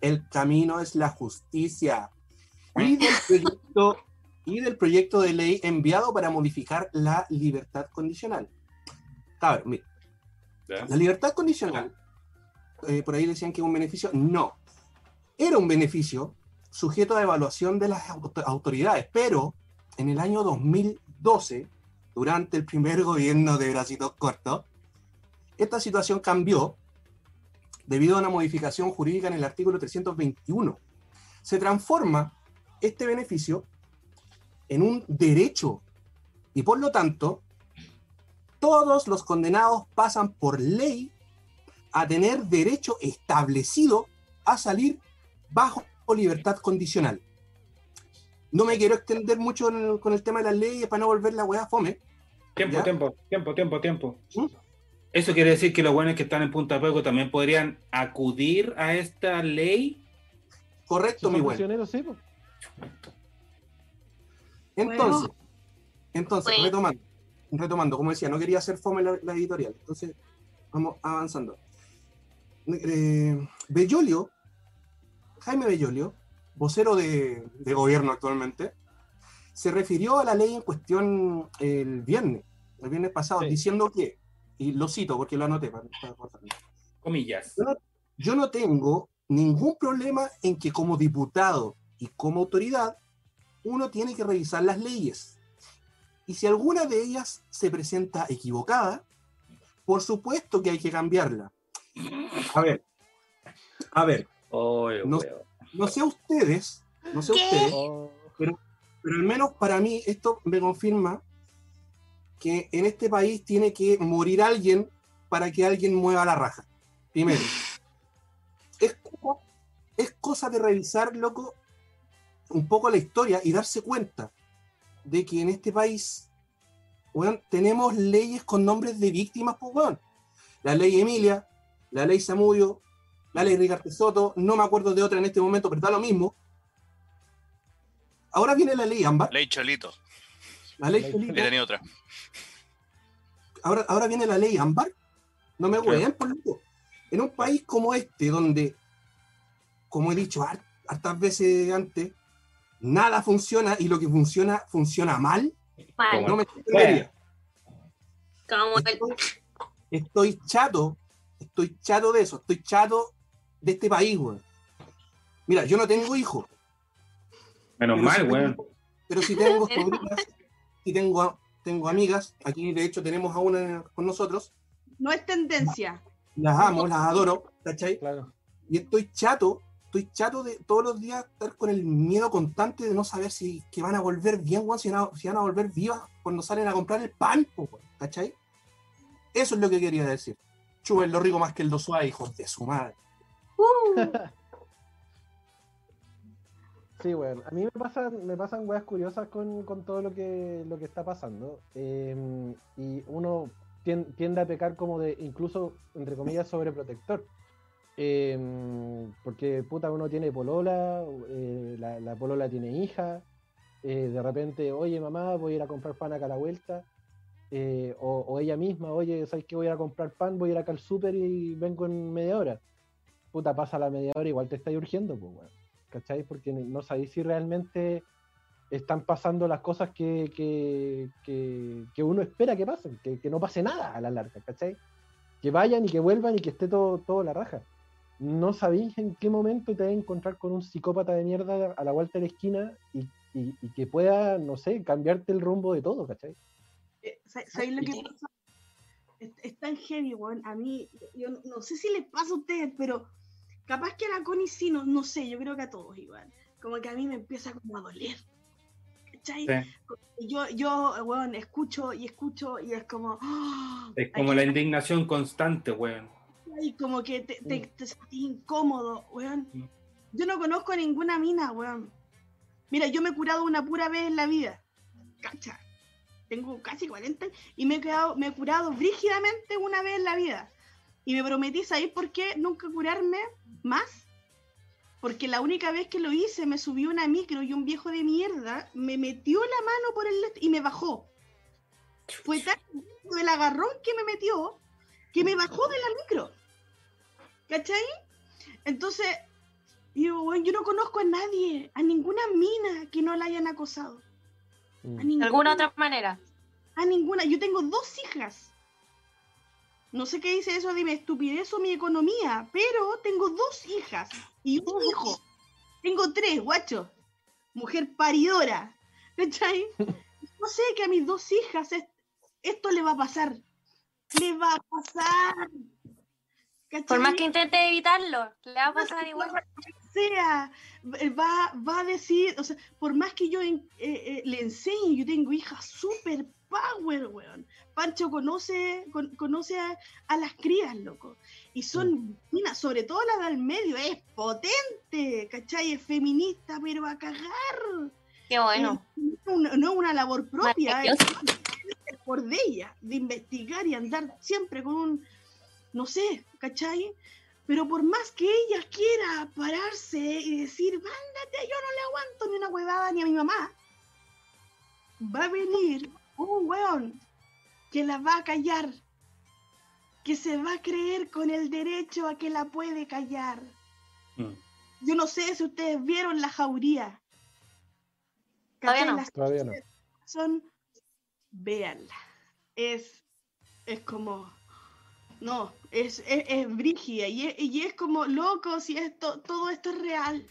el camino es la justicia y del proyecto, y del proyecto de ley enviado para modificar la libertad condicional. A ver, mira, la libertad condicional, eh, por ahí decían que es un beneficio, no. Era un beneficio sujeto a evaluación de las auto- autoridades, pero en el año 2012, durante el primer gobierno de Bracitos Cortos, esta situación cambió debido a una modificación jurídica en el artículo 321. Se transforma este beneficio en un derecho y por lo tanto todos los condenados pasan por ley a tener derecho establecido a salir bajo libertad condicional. No me quiero extender mucho el- con el tema de las leyes para no volver la weá fome. Tiempo, ¿Ya? tiempo, tiempo, tiempo, tiempo. Eso quiere decir que los buenos que están en Punta Peuco también podrían acudir a esta ley. Correcto, mi Son buen. sí. Entonces, entonces Bueno. retomando, retomando, como decía, no quería hacer fome la, la editorial, entonces vamos avanzando. Eh, Bellolio, Jaime Bellolio, vocero de, de gobierno actualmente, se refirió a la ley en cuestión el viernes, el viernes pasado, Sí. diciendo que, y lo cito porque lo anoté para, para. Comillas. Yo no tengo ningún problema en que como diputado y como autoridad uno tiene que revisar las leyes. Y si alguna de ellas se presenta equivocada, por supuesto que hay que cambiarla. A ver, a ver, No- no sé ustedes, no sé ¿Qué? ustedes, Oh, pero al menos para mí esto me confirma que en este país tiene que morir alguien para que alguien mueva la raja. Primero. Es, es cosa de revisar, loco, un poco la historia y darse cuenta de que en este país, weón, tenemos leyes con nombres de víctimas, pues, weón. La ley Emilia, la ley Samudio, la ley Ricardo Soto, no me acuerdo de otra en este momento, pero da lo mismo. Ahora viene la ley Ámbar, Ley Cholito. La ley Felipe. tenido otra. ahora, ahora viene la ley ámbar. No me hueen, por loco. En un país como este, donde, como he dicho har- hartas veces antes, nada funciona y lo que funciona, funciona mal, Mal. no me entendería. Estoy, estoy chato, estoy chato de eso, estoy chato de este país, weón. Mira, yo no tengo hijos, Menos mal, weón. pero si tengo sobrinas, si tengo, tengo amigas, aquí de hecho tenemos a una con nosotros, No es tendencia. las amo, las adoro, ¿cachai? claro. Y estoy chato, estoy chato de todos los días estar con el miedo constante de no saber si que van a volver bien, weón, si, van a- si van a volver vivas cuando salen a comprar el pan, weón, ¿cachai? Eso es lo que quería decir. Chuben lo rico más que el dosua, hijos de su madre. Sí, bueno, a mí me pasan, me pasan weas curiosas con, con todo lo que, lo que está pasando. eh, y uno tien- tiende a pecar como de, incluso, entre comillas, sobreprotector. Eh, porque, puta, uno tiene polola, eh, la, la polola tiene hija, eh, de repente, oye, mamá, voy a ir a comprar pan acá a la vuelta. eh, o, ella misma, oye, ¿sabes que voy a ir a comprar pan? Voy a ir acá al súper y vengo en media hora. Puta, pasa la media hora, igual te está urgiendo, pues, weón. ¿Cachai? Porque no sabéis si realmente están pasando las cosas que, que, que- que uno espera que pasen, que, que no pase nada a la larga, ¿cachai? Que vayan y que vuelvan y que esté todo, todo la raja. No sabéis en qué momento te vas a encontrar con un psicópata de mierda a la vuelta de la esquina y, y- y que pueda, no sé, cambiarte el rumbo de todo, ¿cachai? Eh, sa- ¿Sabéis lo que pasa? Es, es tan heavy, weón. A mí, yo no, no sé si les pasa a ustedes, pero capaz que a la Connie sí, no, no sé, yo creo que a todos igual. Como que a mí me empieza como a doler. ¿Cachai? Sí. Yo, yo, weón, escucho y escucho y es como. ¡ah! Es como Ay, la indignación constante, weón. Y como que te, te, te sentís incómodo, weón. Yo no conozco a ninguna mina, weón. Mira, yo me he curado una pura vez en la vida. Cacha. Tengo casi 40 y me he, quedado, me he curado brígidamente una vez en la vida. Y me prometí, ¿sabéis por qué nunca curarme más? Porque la única vez que lo hice me subió una micro y un viejo de mierda me metió la mano por el y me bajó. Fue tan el agarrón que me metió que me bajó de la micro. ¿Cachai? Entonces, digo, bueno, yo no conozco a nadie, a ninguna mina que no la hayan acosado. A Mm. De ninguna, alguna otra manera. A ninguna. Yo tengo dos hijas. No sé qué dice eso de mi estupidez o mi economía, pero tengo dos hijas y un hijo. Tengo tres, guacho. Mujer paridora. ¿Cachai? No sé que a mis dos hijas es- esto le va a pasar. Le va a pasar. ¿Cachai? Por más que intente evitarlo, le va a pasar igual. sea, va, va a decir, o sea, por más que yo en- eh, eh, le enseñe, yo tengo hijas super power, weón. Pancho conoce, con- conoce a, a las crías, loco. Y son, mira, sobre todo la del medio, es potente, ¿cachai? Es feminista, pero a cagar. Qué bueno. No, no es una labor propia, es por de ella, de investigar y andar siempre con un, no sé, ¿cachai? Pero por más que ella quiera pararse y decir, mándate, yo no le aguanto ni una huevada ni a mi mamá, va a venir un weón que la va a callar, que se va a creer con el derecho a que la puede callar. Mm. Yo no sé si ustedes vieron la jauría. Todavía ¿Cachai? no. Las Todavía no. son, véanla. Es, es como, no, es, es, es brígida y es, y es como loco si esto, todo esto es real.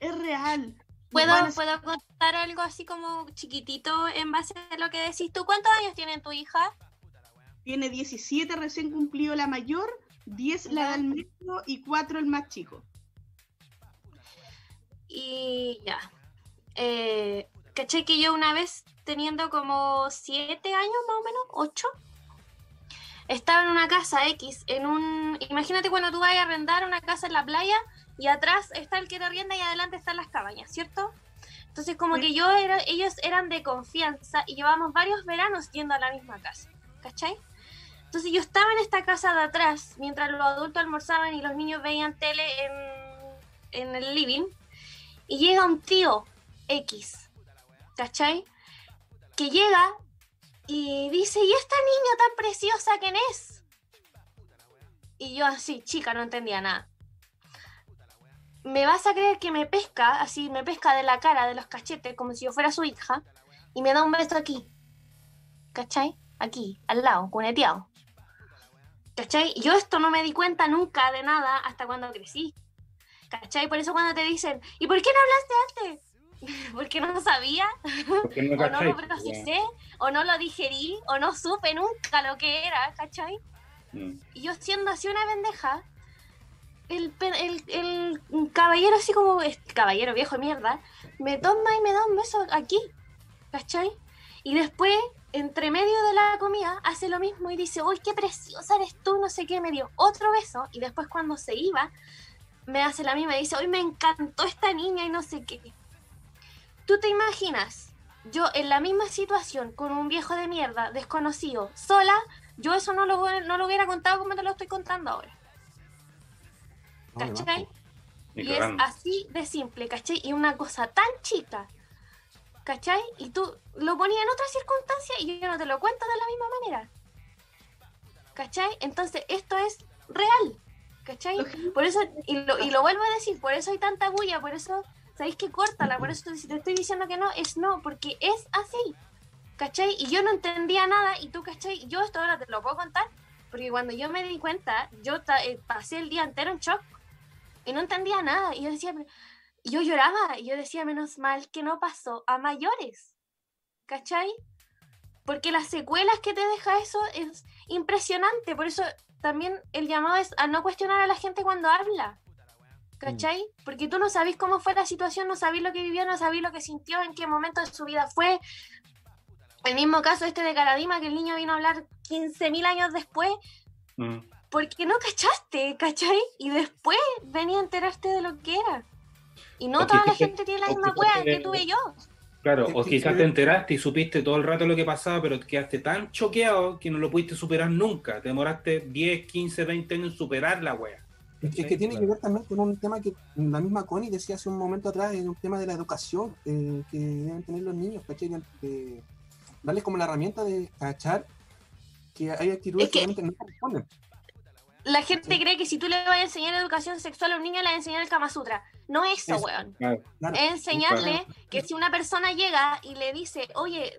Es real. ¿Puedo, ¿Puedo contar algo así como chiquitito en base a lo que decís tú? ¿Cuántos años tiene tu hija? Tiene 17 recién cumplido la mayor, 10 la del medio y 4 el más chico. Y ya. Eh, caché que yo una vez, teniendo como siete años más o menos, ocho, estaba en una casa X, en un... Imagínate cuando tú vas a arrendar una casa en la playa y atrás está el que te arrienda y adelante están las cabañas, ¿cierto? Entonces como que yo era, ellos eran de confianza y llevamos varios veranos yendo a la misma casa, ¿cachai? Entonces yo estaba en esta casa de atrás mientras los adultos almorzaban y los niños veían tele en, en el living y llega un tío X, ¿cachai? Que llega y dice, ¿y esta niña tan preciosa quién es? Y yo así, chica, no entendía nada. ¿Me vas a creer que me pesca, así, me pesca de la cara, de los cachetes, como si yo fuera su hija, y me da un beso aquí? ¿Cachai? Aquí, al lado, cuneteado. ¿Cachai? Yo esto no me di cuenta nunca de nada hasta cuando crecí. ¿Cachai? Por eso cuando te dicen, ¿y por qué no hablaste antes? Porque no sabía, Porque no o no lo procesé, o no lo digerí, o no supe nunca lo que era, ¿cachai? Mm. Y yo siendo así una pendeja, el, el, caballero así como, es- caballero viejo de mierda, me toma y me da un beso aquí, ¿cachai? Y después, entre medio de la comida, hace lo mismo y dice, uy, qué preciosa eres tú, no sé qué, me dio otro beso, y después cuando se iba, me hace la misma y dice, uy, me encantó esta niña y no sé qué. ¿Tú te imaginas? Yo en la misma situación, con un viejo de mierda, desconocido, sola, yo eso no lo, no lo hubiera contado como te lo estoy contando ahora. ¿Cachai? Y es así de simple, ¿cachai? Y una cosa tan chica, ¿cachai? Y tú lo ponías en otra circunstancia y yo no te lo cuento de la misma manera. ¿Cachai? Entonces esto es real, ¿cachai? Por eso, y lo, y lo vuelvo a decir, por eso hay tanta bulla, por eso, ¿sabéis que córtala? Por eso si te estoy diciendo que no, es no, porque es así, ¿cachai? Y yo no entendía nada y tú, ¿cachai? Yo esto ahora te lo puedo contar, porque cuando yo me di cuenta, yo eh, pasé el día entero en shock y no entendía nada. Y yo decía, yo lloraba y yo decía, menos mal que no pasó a mayores, ¿cachai? Porque las secuelas que te deja eso es impresionante. Por eso también el llamado es a no cuestionar a la gente cuando habla. ¿Cachai? Porque tú no sabes cómo fue la situación, no sabes lo que vivió, no sabes lo que sintió, en qué momento de su vida fue. El mismo caso este de Caradima, que el niño vino a hablar 15.000 años después, Mm. Porque no cachaste, ¿cachai? Y después venía a enterarte de lo que era. Y no O toda la gente tiene la misma te- que tuve yo. Claro, Sí, o sí, quizás sí. te enteraste y supiste todo el rato lo que pasaba, pero te quedaste tan choqueado que no lo pudiste superar nunca. Te demoraste 10, 15, 20 años en superar la wea. Es que, es que tiene que ver también con un tema que la misma Connie decía hace un momento atrás, es un tema de la educación eh, que deben tener los niños, ¿cachai? De, de darles como la herramienta de cachar que hay actitudes Es que- que realmente no corresponden. La gente cree que si tú le vas a enseñar educación sexual a un niño, le vas a enseñar el Kama Sutra. No eso, Eso. weón. Claro. Claro. Es enseñarle que si una persona llega y le dice, oye,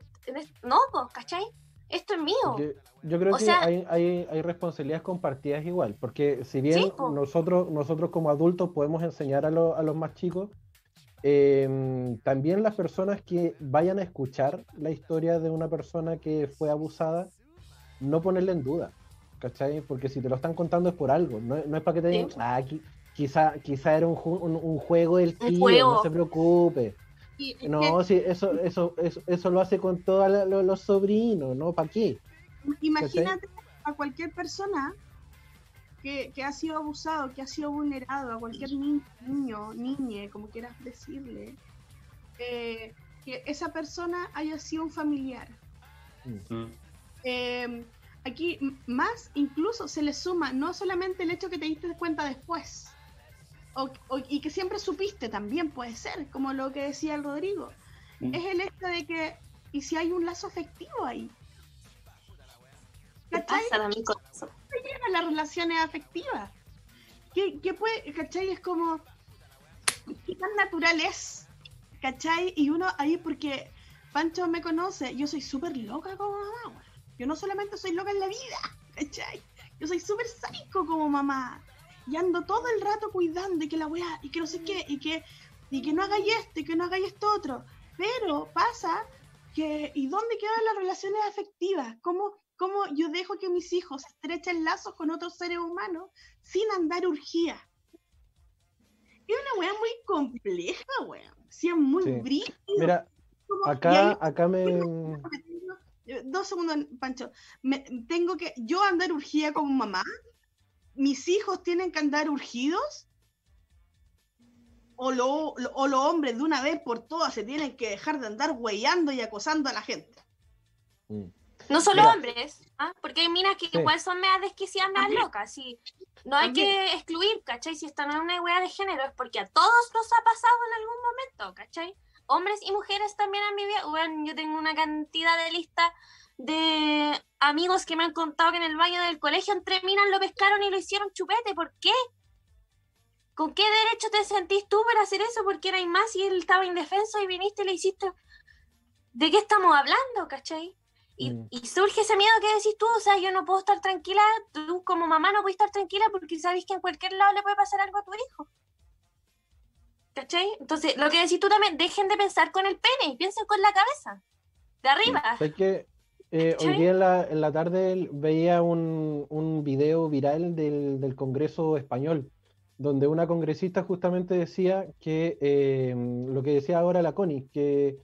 no, pues, ¿cachai? Esto es mío. Yo, yo creo O que sea- hay, hay, hay responsabilidades compartidas igual, porque si bien Sí, po. nosotros, nosotros como adultos podemos enseñar a, lo- a los más chicos, eh, también las personas que vayan a escuchar la historia de una persona que fue abusada, no ponerle en duda, ¿cachai? Porque si te lo están contando es por algo, no, no es para que te digan, Sí. ah, qui- quizá, quizá era un, ju- un- un juego del tío, juego. no se preocupe. No, sí, eso, eso, eso, eso lo hace con todos lo- los sobrinos, ¿no? ¿Para qué? imagínate a cualquier persona que, que ha sido abusado, que ha sido vulnerado, a cualquier ni- niño, niñe, como quieras decirle, eh, que esa persona haya sido un familiar. Eh, aquí más incluso se le suma no solamente el hecho que te diste cuenta después, o, o- y que siempre supiste también puede ser, como lo que decía el Rodrigo, Mm. es el hecho de que, y si hay un lazo afectivo ahí. ¿Qué ¿Cachai? pasa también con eso? llegan las relaciones afectivas. ¿Qué, qué puede, cachai? Es como, ¿qué tan natural es? ¿Cachai? Y uno ahí, porque Pancho me conoce, yo soy súper loca como mamá. Yo no solamente soy loca en la vida, ¿cachai? Yo soy súper sádico como mamá. Y ando todo el rato cuidando y que la weá, y que no sé qué, y que, y que no hagáis esto, y que no hagáis esto otro. Pero pasa que, ¿y dónde quedan las relaciones afectivas? ¿Cómo, cómo yo dejo que mis hijos estrechen lazos con otros seres humanos sin andar urgía? Es una weá muy compleja, weón. Sí, es muy Sí. brígido. Mira, acá, acá me. Dos segundos, Pancho. Me- tengo que yo andar urgida como mamá. Mis hijos tienen que andar urgidos. O, lo- lo- o los hombres de una vez por todas se tienen que dejar de andar hueando y acosando a la gente. Mm. No solo Mira. hombres, ¿ah? porque hay minas que Sí. igual son meas desquiciadas, meas También. locas. Y no hay También. que excluir, ¿cachai? Si esto no es una wea de género, es porque a todos nos ha pasado en algún momento, ¿cachai? Hombres y mujeres también en mi vida. Bueno, yo tengo una cantidad de lista de amigos que me han contado que en el baño del colegio entre minas lo pescaron y lo hicieron chupete. ¿Por qué? ¿Con qué derecho te sentís tú para hacer eso? Porque erais más y él estaba indefenso y viniste y le hiciste. ¿De qué estamos hablando, cachai? Y, Mm. y surge ese miedo que decís tú, o sea, yo no puedo estar tranquila, tú como mamá no puedes estar tranquila porque sabes que en cualquier lado le puede pasar algo a tu hijo. ¿Cachai? Entonces, lo que decís tú también, dejen de pensar con el pene y piensen con la cabeza. De arriba. Sé que eh, hoy día en la, en la tarde veía un, un video viral del, del Congreso español, donde una congresista justamente decía que eh, lo que decía ahora la Connie, que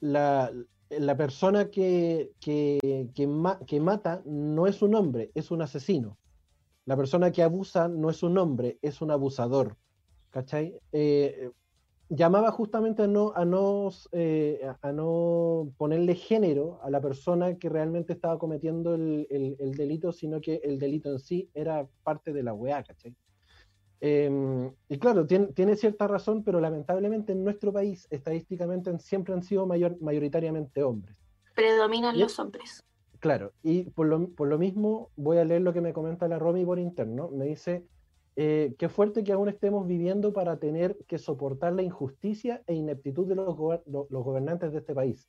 la, la persona que, que, que, ma- que mata no es un hombre, es un asesino. La persona que abusa no es un hombre, es un abusador. ¿Cachai? Eh, llamaba justamente a no, a, no, eh, a- no ponerle género a la persona que realmente estaba cometiendo el, el- el delito, sino que el delito en sí era parte de la weá, ¿cachai? Eh, y claro, tiene, tiene cierta razón, pero lamentablemente en nuestro país estadísticamente siempre han sido mayor, mayoritariamente hombres. Predominan Y- los hombres. Claro, y por lo, por lo mismo voy a leer lo que me comenta la Romy por interno. Me dice, eh, qué fuerte que aún estemos viviendo para tener que soportar la injusticia e ineptitud de los, gober- lo- los gobernantes de este país.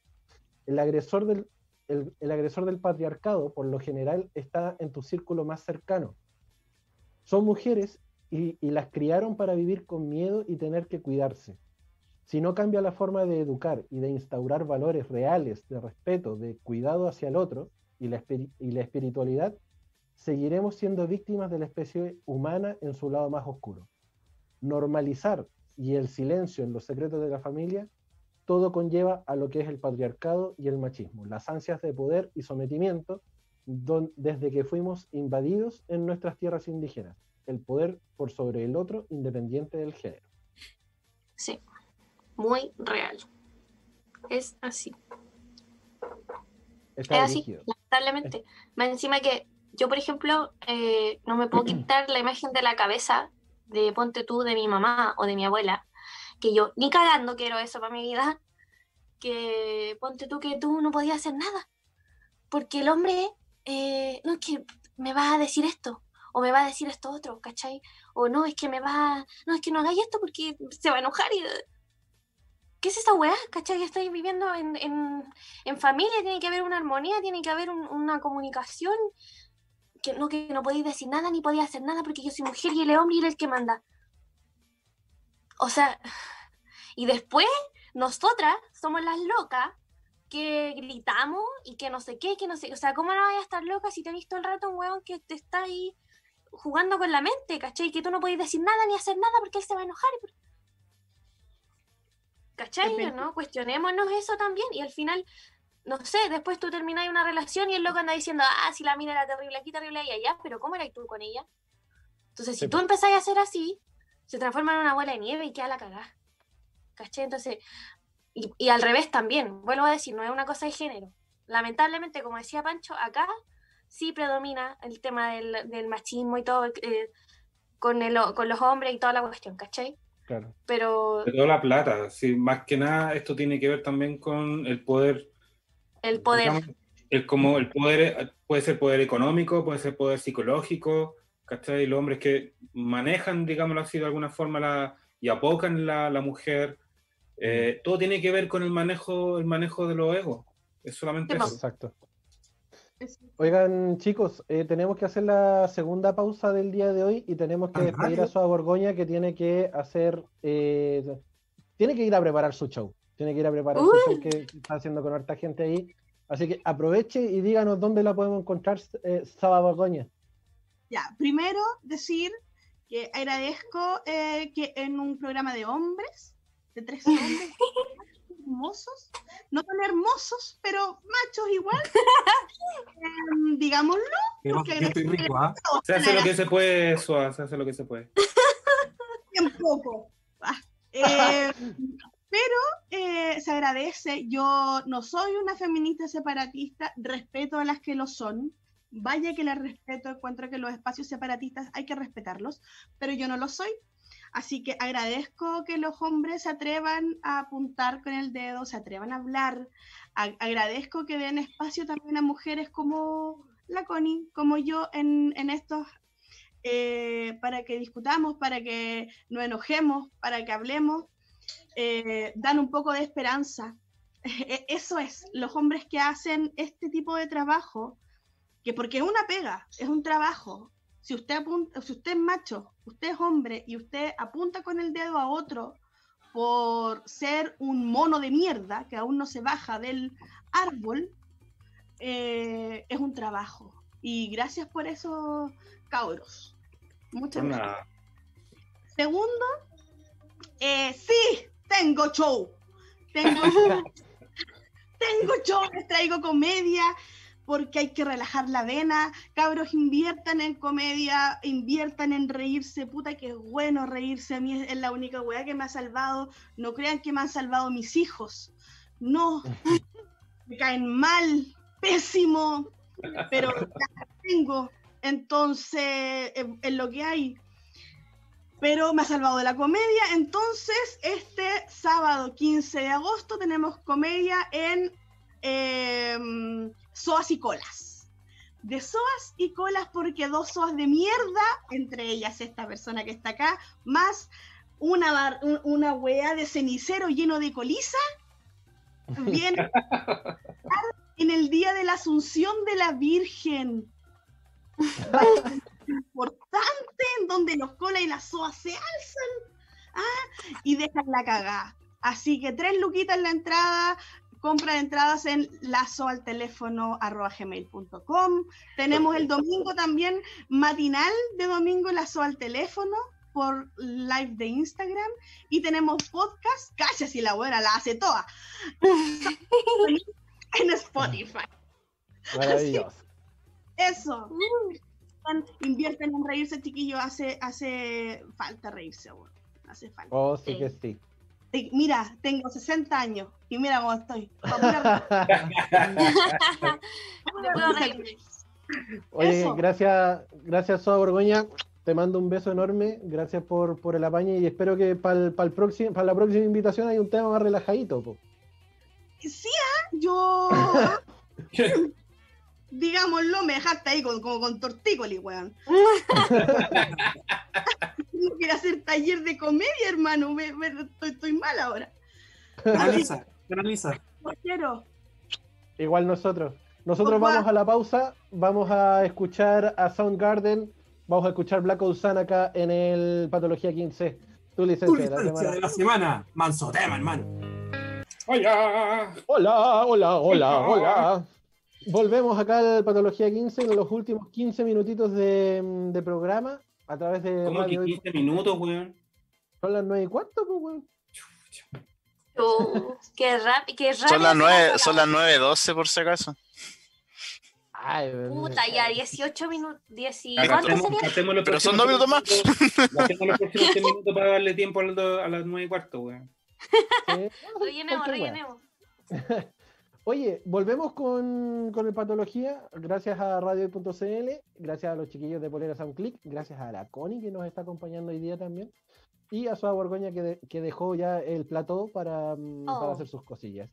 El agresor, del, patriarcado, por lo general, está en tu círculo más cercano. Son mujeres y, las criaron para vivir con miedo y tener que cuidarse. Si no cambia la forma de educar y de instaurar valores reales de respeto, de cuidado hacia el otro y la espiritualidad, seguiremos siendo víctimas de la especie humana en su lado más oscuro. Normalizar y el silencio en los secretos de la familia, todo conlleva a lo que es el patriarcado y el machismo, las ansias de poder y sometimiento don- desde que fuimos invadidos en nuestras tierras indígenas, el poder por sobre el otro independiente del género. Sí. Muy real. Es así. Está Es así, lamentablemente. Más encima que yo, por ejemplo, eh, no me puedo quitar la imagen de la cabeza de ponte tú de mi mamá o de mi abuela, que yo ni cagando quiero eso para mi vida, que ponte tú que tú no podías hacer nada, porque el hombre, eh, no es que me va a decir esto, o me va a decir esto otro, ¿cachai? O no, es que me va, no, es que no hagáis esto porque se va a enojar y... ¿Qué es esa weá? ¿Cachai? Estoy viviendo en, en, en familia, tiene que haber una armonía, tiene que haber un- una comunicación, que no, que no podéis decir nada ni podéis hacer nada porque yo soy mujer y él es hombre y él es el que manda. O sea, y después nosotras somos las locas que gritamos y que no sé qué, que no sé, o sea, ¿cómo no vayas a estar loca si tenéis todo el rato un weón que te está ahí jugando con la mente, ¿cachai? Que tú no podéis decir nada ni hacer nada porque él se va a enojar. y ¿Cachai? ¿No? Cuestionémonos eso también y al final no sé, después tú terminas una relación y el loco anda diciendo, ah, si la mina era terrible aquí, terrible allá, allá, pero ¿cómo eras tú con ella? Entonces, si Sí, tú empezás a hacer así, se transforma en una bola de nieve y queda la cagada. ¿Cachai? Entonces, y, y al revés también, vuelvo a decir, no es una cosa de género. lamentablemente, como decía Pancho, acá sí predomina el tema del, del machismo y todo, eh, con, el, con los hombres y toda la cuestión, ¿cachai? Claro. Pero De toda la plata, sí, más que nada esto tiene que ver también con el poder el poder, digamos, el, como el poder puede ser poder económico, puede ser poder psicológico, ¿cachai? Los hombres que manejan, digámoslo así, de alguna forma la, y apocan la, la mujer. eh, todo tiene que ver con el manejo, el manejo de los egos. Es solamente eso. Exacto. Oigan, chicos, eh, tenemos que hacer la segunda pausa del día de hoy y tenemos que ¿Tan despedir rápido? a Soa Borgoña que tiene que hacer, eh, tiene que ir a preparar su show, tiene que ir a preparar show que está haciendo con harta gente ahí. Así que aproveche y díganos dónde la podemos encontrar, eh, Borgoña. Ya, primero decir que agradezco eh, que en un programa de hombres, de tres hombres hermosos, no tan hermosos, pero machos igual, em, digámoslo, Porque yo estoy rico, ¿ah? Se hace lo que se puede, Suá, se hace lo que se puede. bien poco. Ah, eh, pero eh, se agradece. Yo no soy una feminista separatista, respeto a las que lo son. Vaya que las respeto, encuentro que los espacios separatistas hay que respetarlos, pero yo no lo soy. Así que agradezco que los hombres se atrevan a apuntar con el dedo, se atrevan a hablar. Agradezco que den espacio también a mujeres como la Connie, como yo, en estos eh, para que discutamos, para que nos enojemos, para que hablemos, eh, dan un poco de esperanza. E- Eso es, los hombres que hacen este tipo de trabajo, que porque es una pega, es un trabajo. Si usted apunta, si usted es macho, usted es hombre y usted apunta con el dedo a otro por ser un mono de mierda que aún no se baja del árbol, eh, es un trabajo. Y gracias por eso, cabros. Muchas gracias. Segundo, eh, sí, tengo show. Tengo show. tengo show, les traigo comedia porque hay que relajar la vena. Cabros, inviertan en comedia, inviertan en reírse. Puta que es bueno reírse. A mí es, la única weá que me ha salvado. No crean que me han salvado mis hijos. No, me caen mal, pésimo, pero ya tengo. Entonces, es, es lo que hay pero me ha salvado de la comedia. Entonces, este sábado 15 de agosto tenemos comedia en em, Soas y Colas. De Soas y Colas porque dos Soas de mierda, entre ellas esta persona que está acá, más una, bar- un- una weá de cenicero lleno de coliza, viene en el día de la Asunción de la Virgen. importante en donde los colas y las soas se alzan ah, y dejan la cagada. Así que tres luquitas en la entrada, compra de entradas en lazo al teléfono arroba gmail.com. Tenemos el domingo también matinal de domingo lazo al teléfono por live de Instagram y tenemos podcast, calla si la buena la hace toda, en Spotify. Maravilloso. Eso. Inviertan- Invierten en reírse, chiquillos. Hace, hace falta reírse. Hace falta. Oh, sí Sí. que sí. Mira, tengo 60 años y mira cómo estoy. Pa'. Oye, Eso. gracias, gracias Soa Borgoña. Te mando un beso enorme. Gracias por, por el apaño y espero que para el próximo, para la próxima invitación hay un tema más relajadito. po. Sí, ah, yo. Digámoslo, me dejaste ahí con, como con tortícoli, weón. No quiero hacer taller de comedia, hermano. me- me- estoy, estoy mal ahora. Canaliza, canaliza. No quiero. Igual nosotros. Nosotros Opa. vamos a la pausa, vamos a escuchar a Soundgarden, vamos a escuchar Black Hole Sun acá en el Patología 15. Tu Tu licencia de la licencia semana. de la semana. Manso tema, hermano. Hola. Hola, hola, hola, hola. Volvemos acá al Patología 15 en los últimos 15 minutitos de, de programa a través de ¿Cómo que Radio 15 minutos, weón? Son las 9 y cuarto, pues, weón. Uh, qué rápido, qué rápido. Son las se nueve, pasa son la- las 9.12 por si acaso. Ay, Puta, ya 18 minutos. 10 y- Acá ¿Cuánto hacemos- sería? hacemos los Pero son próximos dos minutos más. Hacemos los próximos 10 minutos para darle tiempo a las, do- a las 9 y cuarto, weón. Rellenemos, rellenemos. Oye, volvemos con, con el patología, gracias a radio.cl, gracias a los chiquillos de Poleras a un clic, gracias a la Connie que nos está acompañando hoy día también, y a Suá Borgoña que, de- que dejó ya el plató para, mm, para Oh. hacer sus cosillas.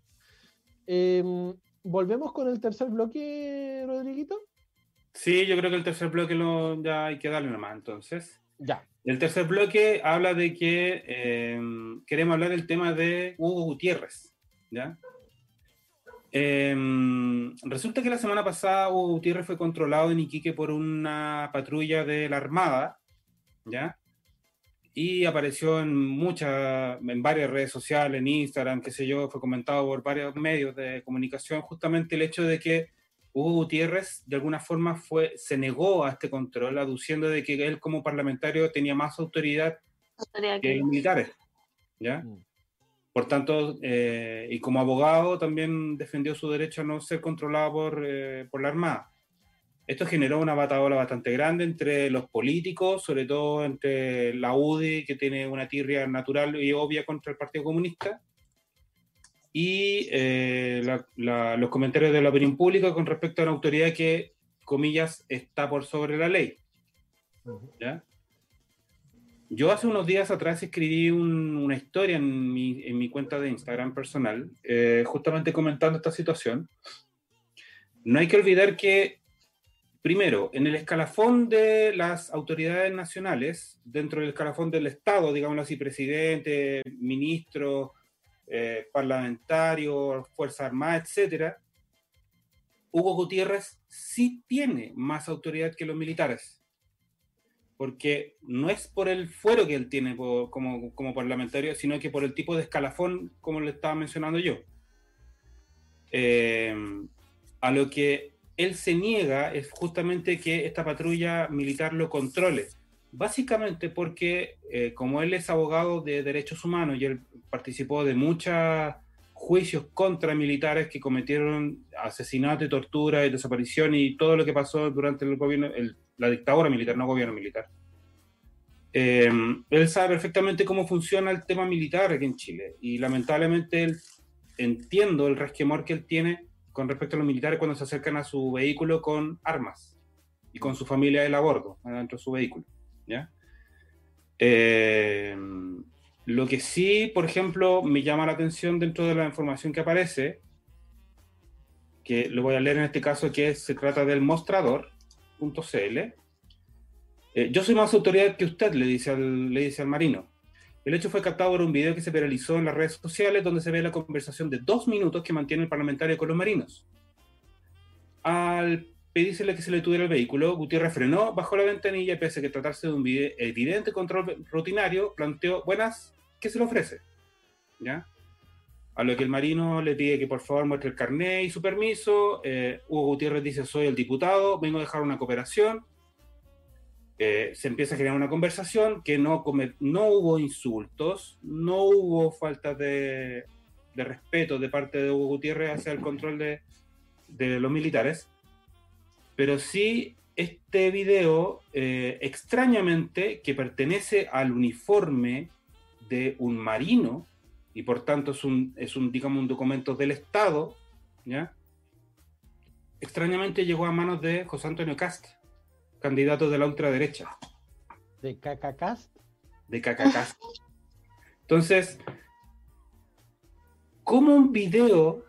Em, volvemos con el tercer bloque, Rodriguito. Sí, yo creo que el tercer bloque lo, ya hay que darle nomás, entonces. Ya. El tercer bloque habla de que eh, queremos hablar del tema de Hugo Gutiérrez, ¿ya? Eh, resulta que la semana pasada Hugo Gutiérrez fue controlado en Iquique por una patrulla de la Armada, ¿ya? Y apareció en muchas, en varias redes sociales, en Instagram, qué sé yo, fue comentado por varios medios de comunicación, justamente el hecho de que Hugo Gutiérrez de alguna forma fue, se negó a este control, aduciendo de que él como parlamentario tenía más autoridad Autoridad que que- los militares. ¿ya? Mm. Por tanto, eh, y como abogado también defendió su derecho a no ser controlado por, eh, por la Armada. Esto generó una bataola bastante grande entre los políticos, sobre todo entre la UDI, que tiene una tirria natural y obvia contra el Partido Comunista, y eh, la- la- los comentarios de la opinión pública con respecto a una autoridad que, comillas, está por sobre la ley. ¿ya? Yo hace unos días atrás escribí un- una historia en mi, en mi cuenta de Instagram personal, eh, justamente comentando esta situación. No hay que olvidar que, primero, en el escalafón de las autoridades nacionales, dentro del escalafón del Estado, digámoslo así, presidente, ministro, eh, parlamentario, Fuerza Armada, etcétera, Hugo Gutiérrez sí tiene más autoridad que los militares porque no es por el fuero que él tiene po- como, como parlamentario, sino que por el tipo de escalafón, como le estaba mencionando yo. Eh, a lo que él se niega es justamente que esta patrulla militar lo controle. Básicamente porque, eh, como él es abogado de derechos humanos y él participó de muchos juicios contra militares que cometieron asesinato tortura y desaparición y todo lo que pasó durante el gobierno, el- la dictadura militar, no gobierno militar. Eh, él sabe perfectamente cómo funciona el tema militar aquí en Chile y lamentablemente él, entiendo el resquemor que él tiene con respecto a los militares cuando se acercan a su vehículo con armas y con su familia él a bordo, dentro de su vehículo. Eh, lo que sí, por ejemplo, me llama la atención dentro de la información que aparece, que lo voy a leer en este caso, que se trata del Eh, yo soy más autoridad que usted, le dice, al, le dice al marino. El hecho fue captado por un video que se viralizó en las redes sociales donde se ve la conversación de dos minutos que mantiene el parlamentario con los marinos. Al pedírsele que se le tuviera el vehículo, Gutiérrez frenó, bajó la ventanilla y pese a que tratarse de un vide- evidente control rutinario, planteó, buenas, ¿qué se le ofrece? ¿Ya? A lo que el marino le pide que por favor muestre el carnet y su permiso. eh, Hugo Gutiérrez dice, soy el diputado, vengo a dejar una cooperación. Eh, se empieza a generar una conversación que no, come- no hubo insultos, no hubo falta de, de respeto de parte de Hugo Gutiérrez hacia el control de, de los militares, pero sí este video, eh, extrañamente, que pertenece al uniforme de un marino, y por tanto es un, es un digamos, un documento del Estado, ¿ya? Extrañamente llegó a manos de José Antonio Cast, candidato de la ultraderecha, De Cacacast. de Cacacast. Entonces, ¿cómo un video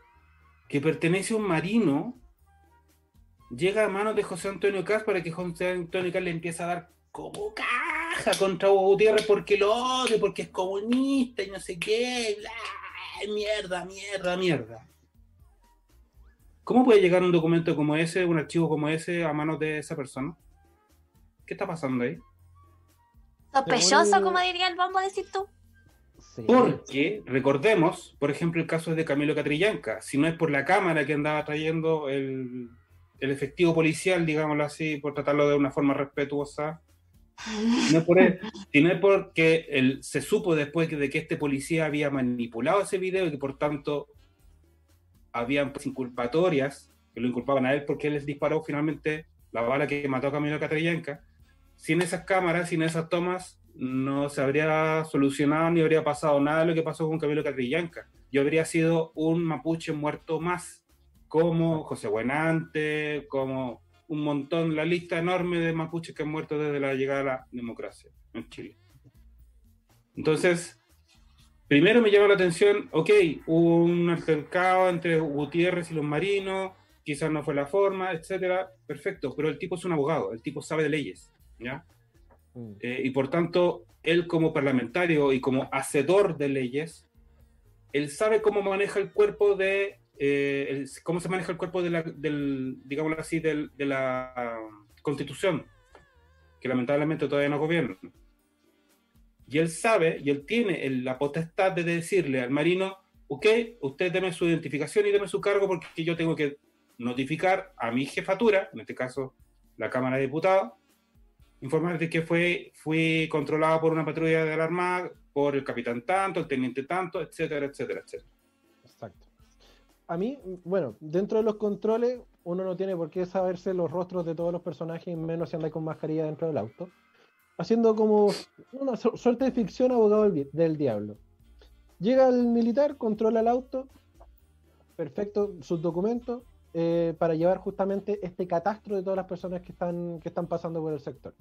que pertenece a un marino llega a manos de José Antonio Cast para que José Antonio Cast le empiece a dar como contra Hugo Gutiérrez porque lo odia, porque es comunista y no sé qué, bla, mierda, mierda, mierda. ¿Cómo puede llegar un documento como ese, un archivo como ese, a manos de esa persona? ¿Qué está pasando ahí? Sospechoso, como diría el bombo, decir tú. Sí. Porque, recordemos, por ejemplo, el caso de Camilo Catrillanca, si no es por la cámara que andaba trayendo el, el efectivo policial, digámoslo así, por tratarlo de una forma respetuosa, no es por él, sino es porque él, se supo después de que este policía había manipulado ese video y que por tanto habían pues, inculpatorias que lo inculpaban a él porque él les disparó finalmente la bala que mató a Camilo Catrillanca. Sin esas cámaras, sin esas tomas, no se habría solucionado ni habría pasado nada de lo que pasó con Camilo Catrillanca. Yo habría sido un mapuche muerto más como José Buenante, como un montón, la lista enorme de mapuches que han muerto desde la llegada a la democracia en Chile. Entonces, primero me llama la atención, ok, hubo un altercado entre Gutiérrez y los marinos, quizás no fue la forma, etcétera, perfecto, pero el tipo es un abogado, el tipo sabe de leyes, ¿ya? Mm. Eh, y por tanto, él como parlamentario y como hacedor de leyes, él sabe cómo maneja el cuerpo de, eh, el- cómo se maneja el cuerpo de la, del, digámoslo así, del- de la constitución, que lamentablemente todavía no gobierna. Y él sabe, y él tiene la potestad de decirle al marino, ok, usted deme su identificación y deme su cargo porque yo tengo que notificar a mi jefatura, en este caso la Cámara de Diputados, informar de que fue, fui controlado por una patrulla de la Armada, por el capitán tanto, el teniente tanto, etcétera, etcétera, etcétera. A mí, bueno, dentro de los controles, uno no tiene por qué saberse los rostros de todos los personajes, menos si anda con mascarilla dentro del auto. Haciendo como una su- suerte de ficción abogado del diablo. Llega el militar, controla el auto, perfecto, sus documentos, eh, para llevar justamente este catastro de todas las personas que están, que están pasando por el sector.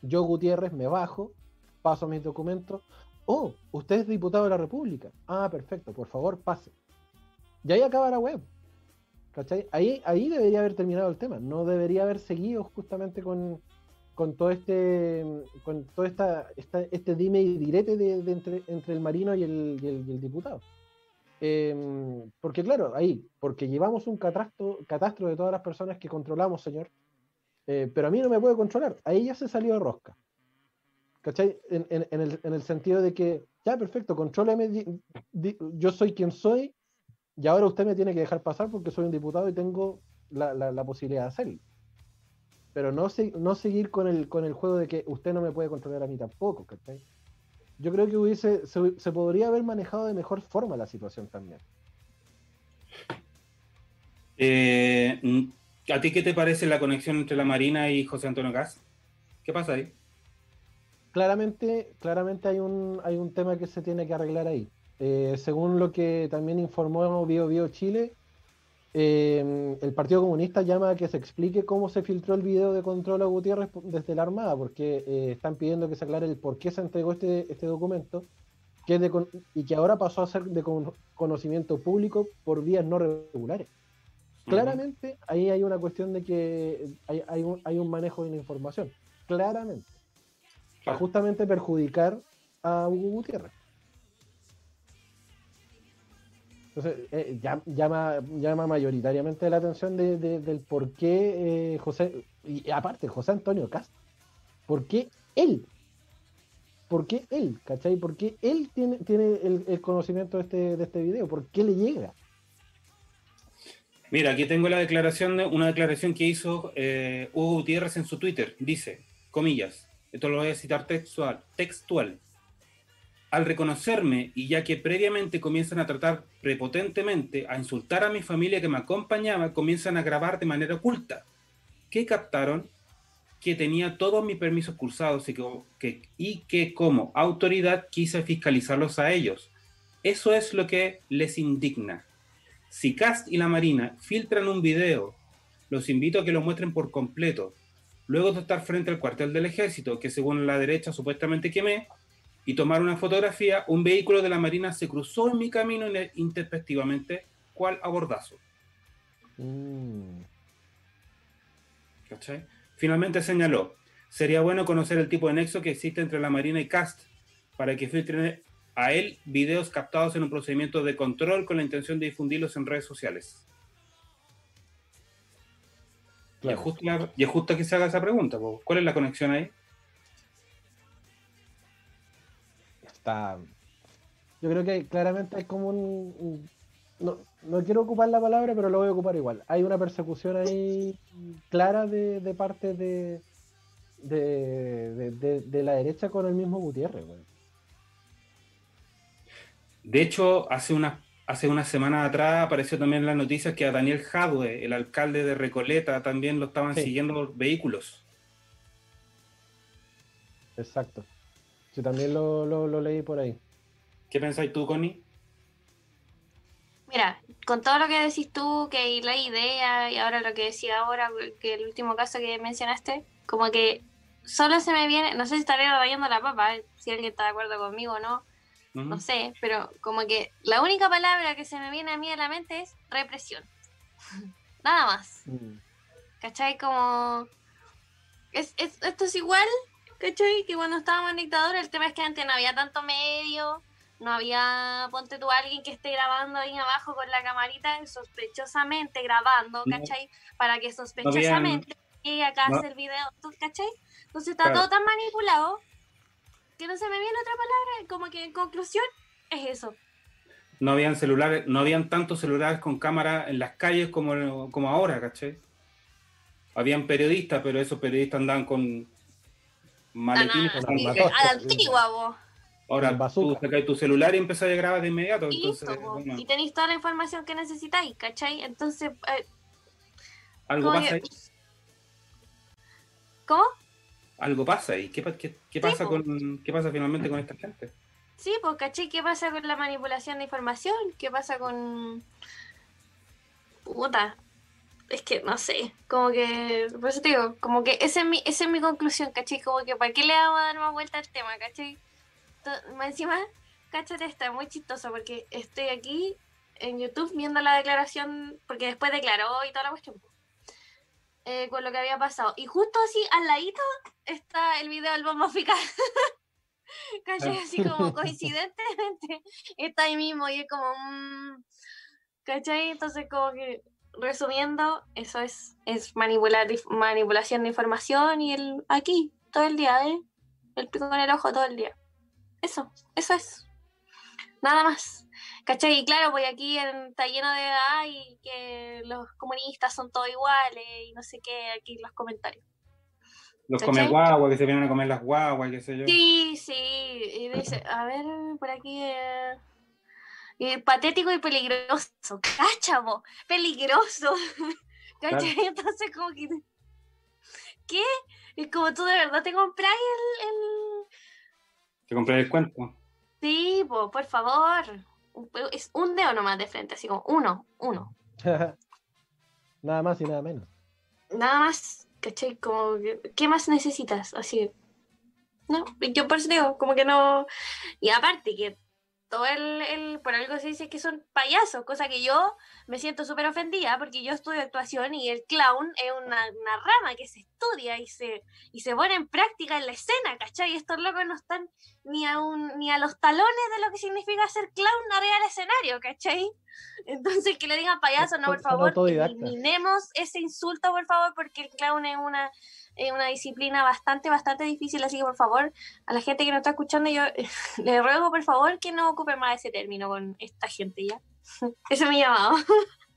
Yo, Gutiérrez, me bajo, paso mis documentos. Oh, usted es diputado de la República. Ah, perfecto, por favor, pase. Y ahí acaba la web. ¿Cachai? Ahí, ahí debería haber terminado el tema. No debería haber seguido justamente con, con todo este con todo esta, esta- este dime y direte de, de entre, entre el marino y el, y el- y el diputado. Em, porque claro, ahí, porque llevamos un catastro, catastro de todas las personas que controlamos, señor, eh, pero a mí no me puede controlar. Ahí ya se salió de rosca. ¿Cachai? En, en- en el, en el sentido de que, ya, perfecto, contróleme, di- di- yo soy quien soy, y ahora usted me tiene que dejar pasar porque soy un diputado y tengo la, la- la posibilidad de hacerlo. Pero no, no seguir con el, con el juego de que usted no me puede controlar a mí tampoco, ¿cachai? Yo creo que hubiese, se, se podría haber manejado de mejor forma la situación también. Eh, mm, ¿A ti qué te parece la conexión entre la Marina y José Antonio Gas? ¿Qué pasa ahí? Claramente, claramente hay un, hay un tema que se tiene que arreglar ahí. Eh, según lo que también informó Bio Bio Chile, eh, el Partido Comunista llama a que se explique cómo se filtró el video de control a Gutiérrez desde la Armada, porque eh, están pidiendo que se aclare el por qué se entregó este, este documento que es de y que ahora pasó a ser de con- conocimiento público por vías no regulares. Claramente ahí hay una cuestión de que hay, hay un, hay un manejo de la información. Claramente. Para justamente perjudicar a Hugo Gutiérrez. Entonces, eh, llam- llama, llama mayoritariamente la atención de- de- del por qué eh, José, y aparte José Antonio Castro, ¿por qué él? ¿Por qué él? ¿Cachai? ¿Por qué él tiene, tiene el, el conocimiento de este, de este video? ¿Por qué le llega? Mira, aquí tengo la declaración, de, una declaración que hizo eh, Hugo Gutiérrez en su Twitter. Dice, comillas, esto lo voy a citar textual, textual. Al reconocerme y ya que previamente comienzan a tratar prepotentemente, a insultar a mi familia que me acompañaba, comienzan a grabar de manera oculta. ¿Qué captaron? Que tenía todos mis permisos cursados y que, que- y que como autoridad quise fiscalizarlos a ellos. Eso es lo que les indigna. Si Cast y la Marina filtran un video, los invito a que lo muestren por completo. Luego de estar frente al cuartel del ejército, que según la derecha supuestamente quemé, y tomar una fotografía, un vehículo de la Marina se cruzó en mi camino intempestivamente, cual abordazo. Mm, ¿Cachai? Finalmente señaló, sería bueno conocer el tipo de nexo que existe entre la Marina y Cast para que filtren a él videos captados en un procedimiento de control con la intención de difundirlos en redes sociales. Y, es justo, y es justo que se haga esa pregunta. ¿Cuál es la conexión ahí? Está. Yo creo que claramente hay como un. un- no, no quiero ocupar la palabra, pero lo voy a ocupar igual. Hay una persecución ahí clara de, de parte de, de, de- de- de la derecha con el mismo Gutiérrez, güey. De hecho, hace una, hace unas semanas atrás apareció también en las noticias que a Daniel Jadwe, el alcalde de Recoleta, también lo estaban Sí. siguiendo los vehículos. Exacto. Yo también lo, lo- lo leí por ahí. ¿Qué pensáis tú, Connie? Mira, con todo lo que decís tú, que la idea y ahora lo que decía ahora, que el último caso que mencionaste, como que solo se me viene, no sé si estaré rayando la papa, eh, si alguien está de acuerdo conmigo o no, no sé, pero como que la única palabra que se me viene a mí a la mente es represión. Nada más. Mm. ¿Cachai? Como... Es, es- esto es igual, ¿cachai? Que cuando estábamos en dictadura, el tema es que antes no había tanto medio, no había, ponte tú, alguien que esté grabando ahí abajo con la camarita sospechosamente grabando, No. ¿cachai? Para que sospechosamente llegue acá a no. hacer video, ¿tú, ¿cachai? Entonces está Claro. todo tan manipulado que no se me viene otra palabra, como que en conclusión es eso. No habían celulares, no habían tantos celulares con cámara en las calles como, como ahora, ¿cachai? Habían periodistas, pero esos periodistas andaban con maletines. Ah, con sí, armas. a la antigua, vos. Ahora tú sacas tu celular y empezás a grabar de inmediato. Y Entonces, listo, po. bueno, y tenéis toda la información que necesitáis, ¿cachai? Entonces, eh, algo pasa que- ahí. ¿cómo? Algo pasa ahí. ¿Qué, pa- qué, qué pasa con, ¿Qué pasa finalmente con esta gente? Sí, pues, ¿cachai? ¿Qué pasa con la manipulación de información? ¿Qué pasa con... Puta. Es que, no sé, como que... Por eso te digo, como que esa es mi, esa es mi conclusión, ¿cachai? Como que, ¿para qué le vamos a dar más vuelta al tema, ¿cachai? Más encima, cáchate, está muy chistoso porque estoy aquí en YouTube viendo la declaración, porque después declaró y toda la cuestión. eh, con lo que había pasado. Y justo así, al ladito, está el video del bombo eficaz. ¿Cachai? Ah. Así como coincidentemente está ahí mismo y es como... mm, ¿Cachai? Entonces como que resumiendo, eso es, es manipular, manipulación de información y el aquí, todo el día, ¿eh? El pico en el ojo todo el día. Eso, eso es. Nada más. ¿Cachai? Y claro, pues aquí en- está lleno de ay, que los comunistas son todos iguales y no sé qué, aquí los comentarios. Los ¿Cachai? come guagua, que se vienen a comer las guaguas, qué sé yo. Sí, sí. Y dice, a ver, por aquí. eh, eh, patético y peligroso. Cacha, po, Peligroso. ¿Cachai? Entonces, como que. ¿Qué? Es como tú de verdad te compras el. el... Te compré el cuento. Sí, po, por favor. Es un dedo nomás de frente, así como uno, uno. nada más y nada menos. Nada más, ¿cachai? Como, ¿qué más necesitas? Así. No, yo por eso digo, como que no. Y aparte que todo el, el- por algo se dice que son payasos, cosa que yo me siento súper ofendida porque yo estudio actuación y el clown es una, una rama que se estudia y se, y se pone en práctica en la escena, ¿cachai? Y estos locos no están ni a, un, ni a los talones de lo que significa ser clown arriba del escenario, ¿cachai? Entonces que le digan payaso, no, por favor, eliminemos ese insulto, por favor, porque el clown es una, es una disciplina bastante, bastante difícil, así que por favor, a la gente que nos está escuchando, yo le ruego, por favor, que no ocupe más ese término con esta gente ya. Ese es mi llamado.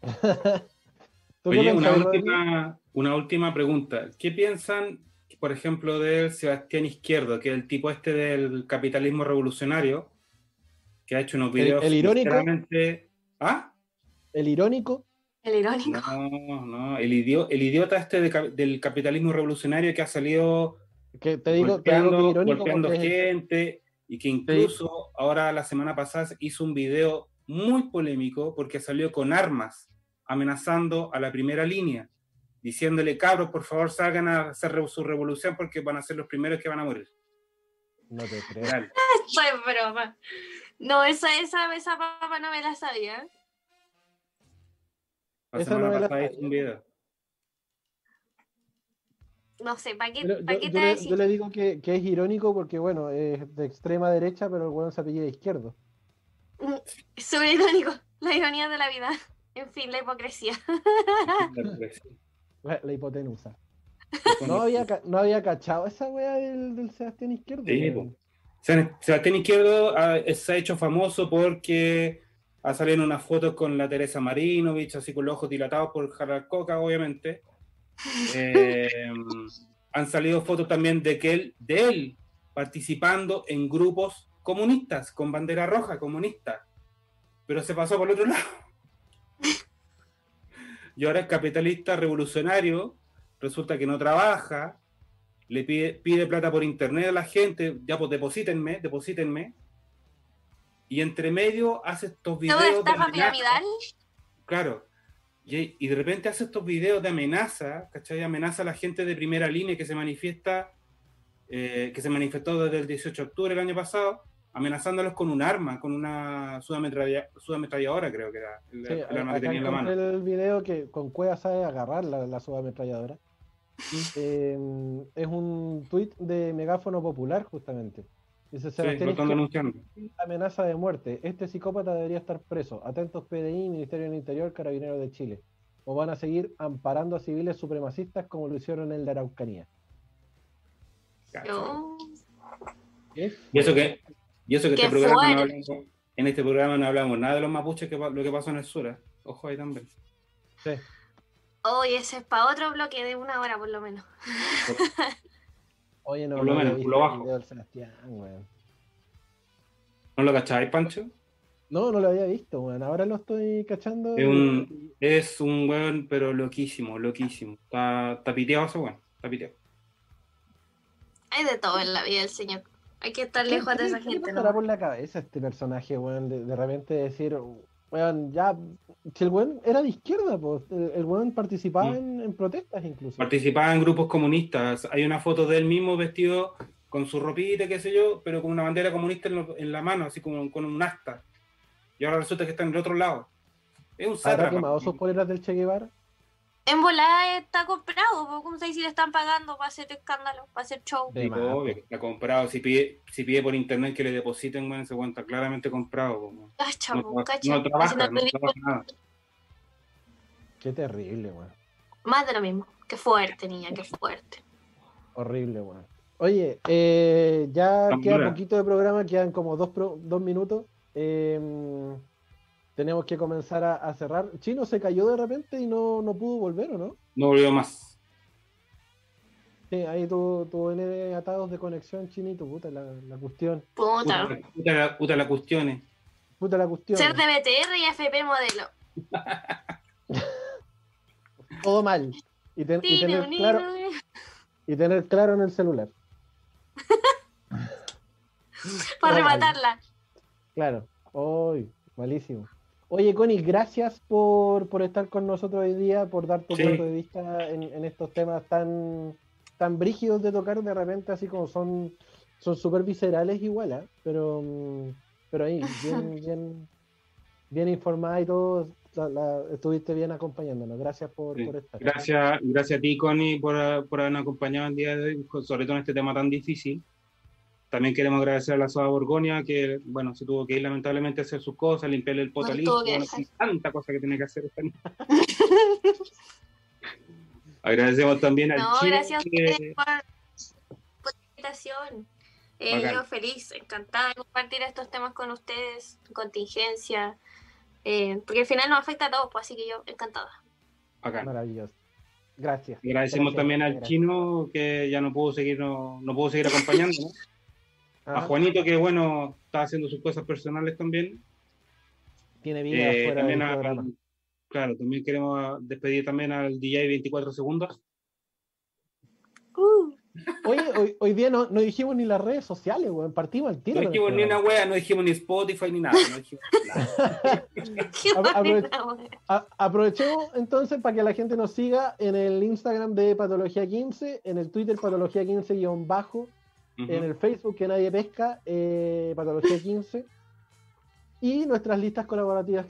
¿Tú qué Oye, una última, una última pregunta. ¿Qué piensan, por ejemplo, de Sebastián Izquierdo, que es el tipo este del capitalismo revolucionario, que ha hecho unos videos el irónico? sinceramente- ¿Ah? El irónico, El irónico. No, no, el, idio- el idiota este de del capitalismo revolucionario que ha salido que te digo, te digo golpeando, que golpeando gente y que incluso ahora la semana pasada hizo un video muy polémico porque salió con armas amenazando a la primera línea, diciéndole, cabros, por favor salgan a hacer su revolución porque van a ser los primeros que van a morir. No te creo. Real. Soy broma. No, esa, esa, esa papa no me la sabía. La Esa semana no me la pasada hizo un video. No sé, ¿para qué, Pero yo, qué yo te a le, yo le digo que, que es irónico porque, bueno, es de extrema derecha, pero el bueno se apellida izquierdo. Es Sobre irónico. La ironía de la vida. En fin, la hipocresía. La, la hipotenusa. No había, no había cachado esa weá del, del Sebastián Izquierdo. Sí, weón. Sebastián Izquierdo ah, se ha hecho famoso porque ha salido en unas fotos con la Teresa Marinovich, así con los ojos dilatados por jalar coca, obviamente. Eh, han salido fotos también de que él, de él participando en grupos comunistas, con bandera roja comunista. Pero se pasó por el otro lado. Y ahora es capitalista revolucionario, resulta que no trabaja, le pide, pide plata por internet a la gente, ya pues deposítenme, deposítenme. Y entre medio hace estos ¿Todo videos de estafa amenaza. piramidal? Claro. Y, y de repente hace estos videos de amenaza, ¿cachai? Amenaza a la gente de primera línea que se manifiesta, eh, que se manifestó desde el 18 de octubre del año pasado, amenazándolos con un arma, con una subametralla- subametralladora, creo que era el, Sí, el arma que tenía en la mano. el video que con Cueva sabe agarrar la, la subametralladora. Eh, es un tuit de Megáfono Popular, justamente. Dice Sebastián amenaza de muerte. Este psicópata debería estar preso. Atentos PDI, Ministerio del Interior, Carabineros de Chile. O van a seguir amparando a civiles supremacistas como lo hicieron en el de Araucanía. ¿Qué? Y eso que, y eso que Qué este programa no hablamos, en este programa no hablamos nada de los mapuches, que lo que pasó en el sur. ¿eh? Ojo ahí también. Sí. Oye, ese es para otro bloque de una hora por lo menos. Oye, no, Por lo no había menos, por visto lo el bajo. video del Sebastián, weón. ¿No lo cacháis, Pancho? No, no lo había visto, weón. Ahora lo estoy cachando. Es un, es un weón, pero loquísimo, loquísimo. Está, está piteado ese weón, está piteado. Hay de todo en la vida del señor. Hay que estar lejos de esa ¿Qué le gente. pasará ¿no? por la cabeza este personaje, weón? De, de repente decir, weón, ya. Si el weón era de izquierda, pues. El, weón participaba Mm. en, en protestas incluso. Participaba en grupos comunistas. Hay una foto de él mismo vestido con su ropita, qué sé yo, pero con una bandera comunista en, lo- en la mano, así como con un asta. Y ahora resulta que está en el otro lado. Es un ¿Habrá sátrapa. quemado sus poleras del Che Guevara? En volada está comprado. ¿cómo sabéis si le están pagando para hacer escándalo, para hacer show? De Sí, obvio, está comprado. Si pide, si pide por internet que le depositen, bueno, ese weón está claramente comprado. Cacha, No, cacha. no trabaja, no ridículo. trabaja nada. Qué terrible, weón. Más de lo mismo. Qué fuerte, niña, qué fuerte. Horrible, weón. Oye, eh, ya Tan queda dura. poquito de programa, quedan como dos, pro- dos minutos. Eh, tenemos que comenzar a, a cerrar. Chino se cayó de repente y no, no pudo volver, ¿o no? No volvió más. Sí, ahí tuvo, tuvo N atados de conexión, Chinito, puta la, la cuestión. Puta. Puta, puta la, puta la cuestión. Puta la cuestión. Ser de BTR y FP modelo. Todo mal. Y, ten- y Tino, tener claro, y tener claro en el celular. Para rematarla. Claro. Uy, malísimo. Oye, Connie, gracias por, por estar con nosotros hoy día, por dar tu Sí. punto de vista en, en estos temas tan, tan brígidos de tocar de repente, así como son son súper viscerales igual, ¿ah? pero, mm, pero ahí, bien, bien, bien informada y todo, la- la- estuviste bien acompañándonos. Gracias por, Sí. por estar. Gracias, gracias a ti, Connie, por, por habernos acompañado el día de hoy, sobre todo en este tema tan difícil. También queremos agradecer a la Soda Borgonia, que, bueno, se tuvo que ir lamentablemente a hacer sus cosas, limpiarle el que bueno, tanta cosa que tiene que hacer esta niña. Agradecemos también al No, Chile, gracias a que- ustedes por, por la invitación. Eh, yo feliz, encantada de compartir estos temas con ustedes, contingencia, eh, porque al final nos afecta a todos, pues así que yo encantada. Bacán. Maravilloso. Gracias. Agradecemos Gracias, también al gracias. chino que ya no pudo seguir, no, no pudo seguir acompañándonos. A. Juanito que bueno, está haciendo sus cosas personales también. Tiene vida Eh, fuera del también a- programa. claro, también queremos despedir también al DJ 24 segundos. Uh, Oye, hoy, hoy día no, no dijimos ni las redes sociales, weón. Partimos al tiro. No dijimos ni una wea, no dijimos ni Spotify ni nada. No dijimos nada. aprove- aprovechemos entonces para que la gente nos siga en el Instagram de Patología 15, en el Twitter Patología 15-bajo, En el Facebook que nadie pesca, eh, Patología 15, y nuestras listas colaborativas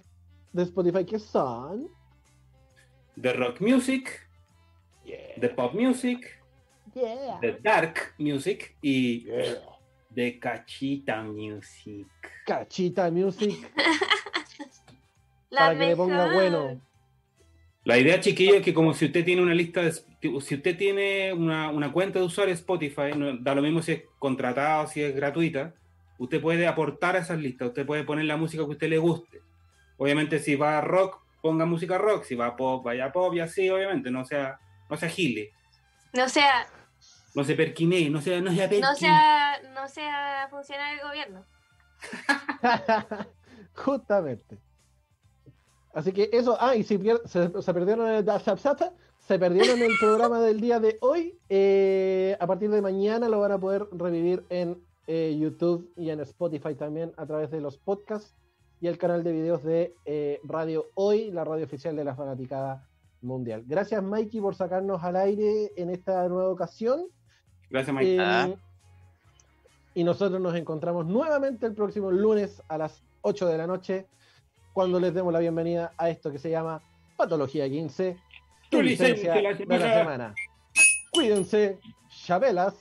de Spotify que son. The rock music, the pop music, Yeah. the dark music y the cachita music. Cachita Music La para que le ponga bueno. La idea, chiquillo, es que como si usted tiene una lista de, si usted tiene una, una cuenta de usuario Spotify, no, da lo mismo si es contratada o si es gratuita, usted puede aportar a esas listas, usted puede poner la música que a usted le guste. Obviamente si va a rock, ponga música rock, si va a pop, vaya a pop y así, obviamente, no sea, no sea gile, No sea, no se perquine, no sea, no sea no perquín. sea, no sea funcionario del gobierno. Justamente. Así que eso, ah, y si pier- se, se perdieron el se perdieron el programa del día de hoy, eh, a partir de mañana lo van a poder revivir en eh, YouTube y en Spotify también a través de los podcasts y el canal de videos de eh, Radio Hoy, la radio oficial de la Fanaticada Mundial. Gracias Mikey por sacarnos al aire en esta nueva ocasión. Gracias, Mike. Ah. Y nosotros nos encontramos nuevamente el próximo lunes a las 8 de la noche, cuando les demos la bienvenida a esto que se llama Patología 15, tu Tu licencia licencia de la semana. Cuídense, chabelas.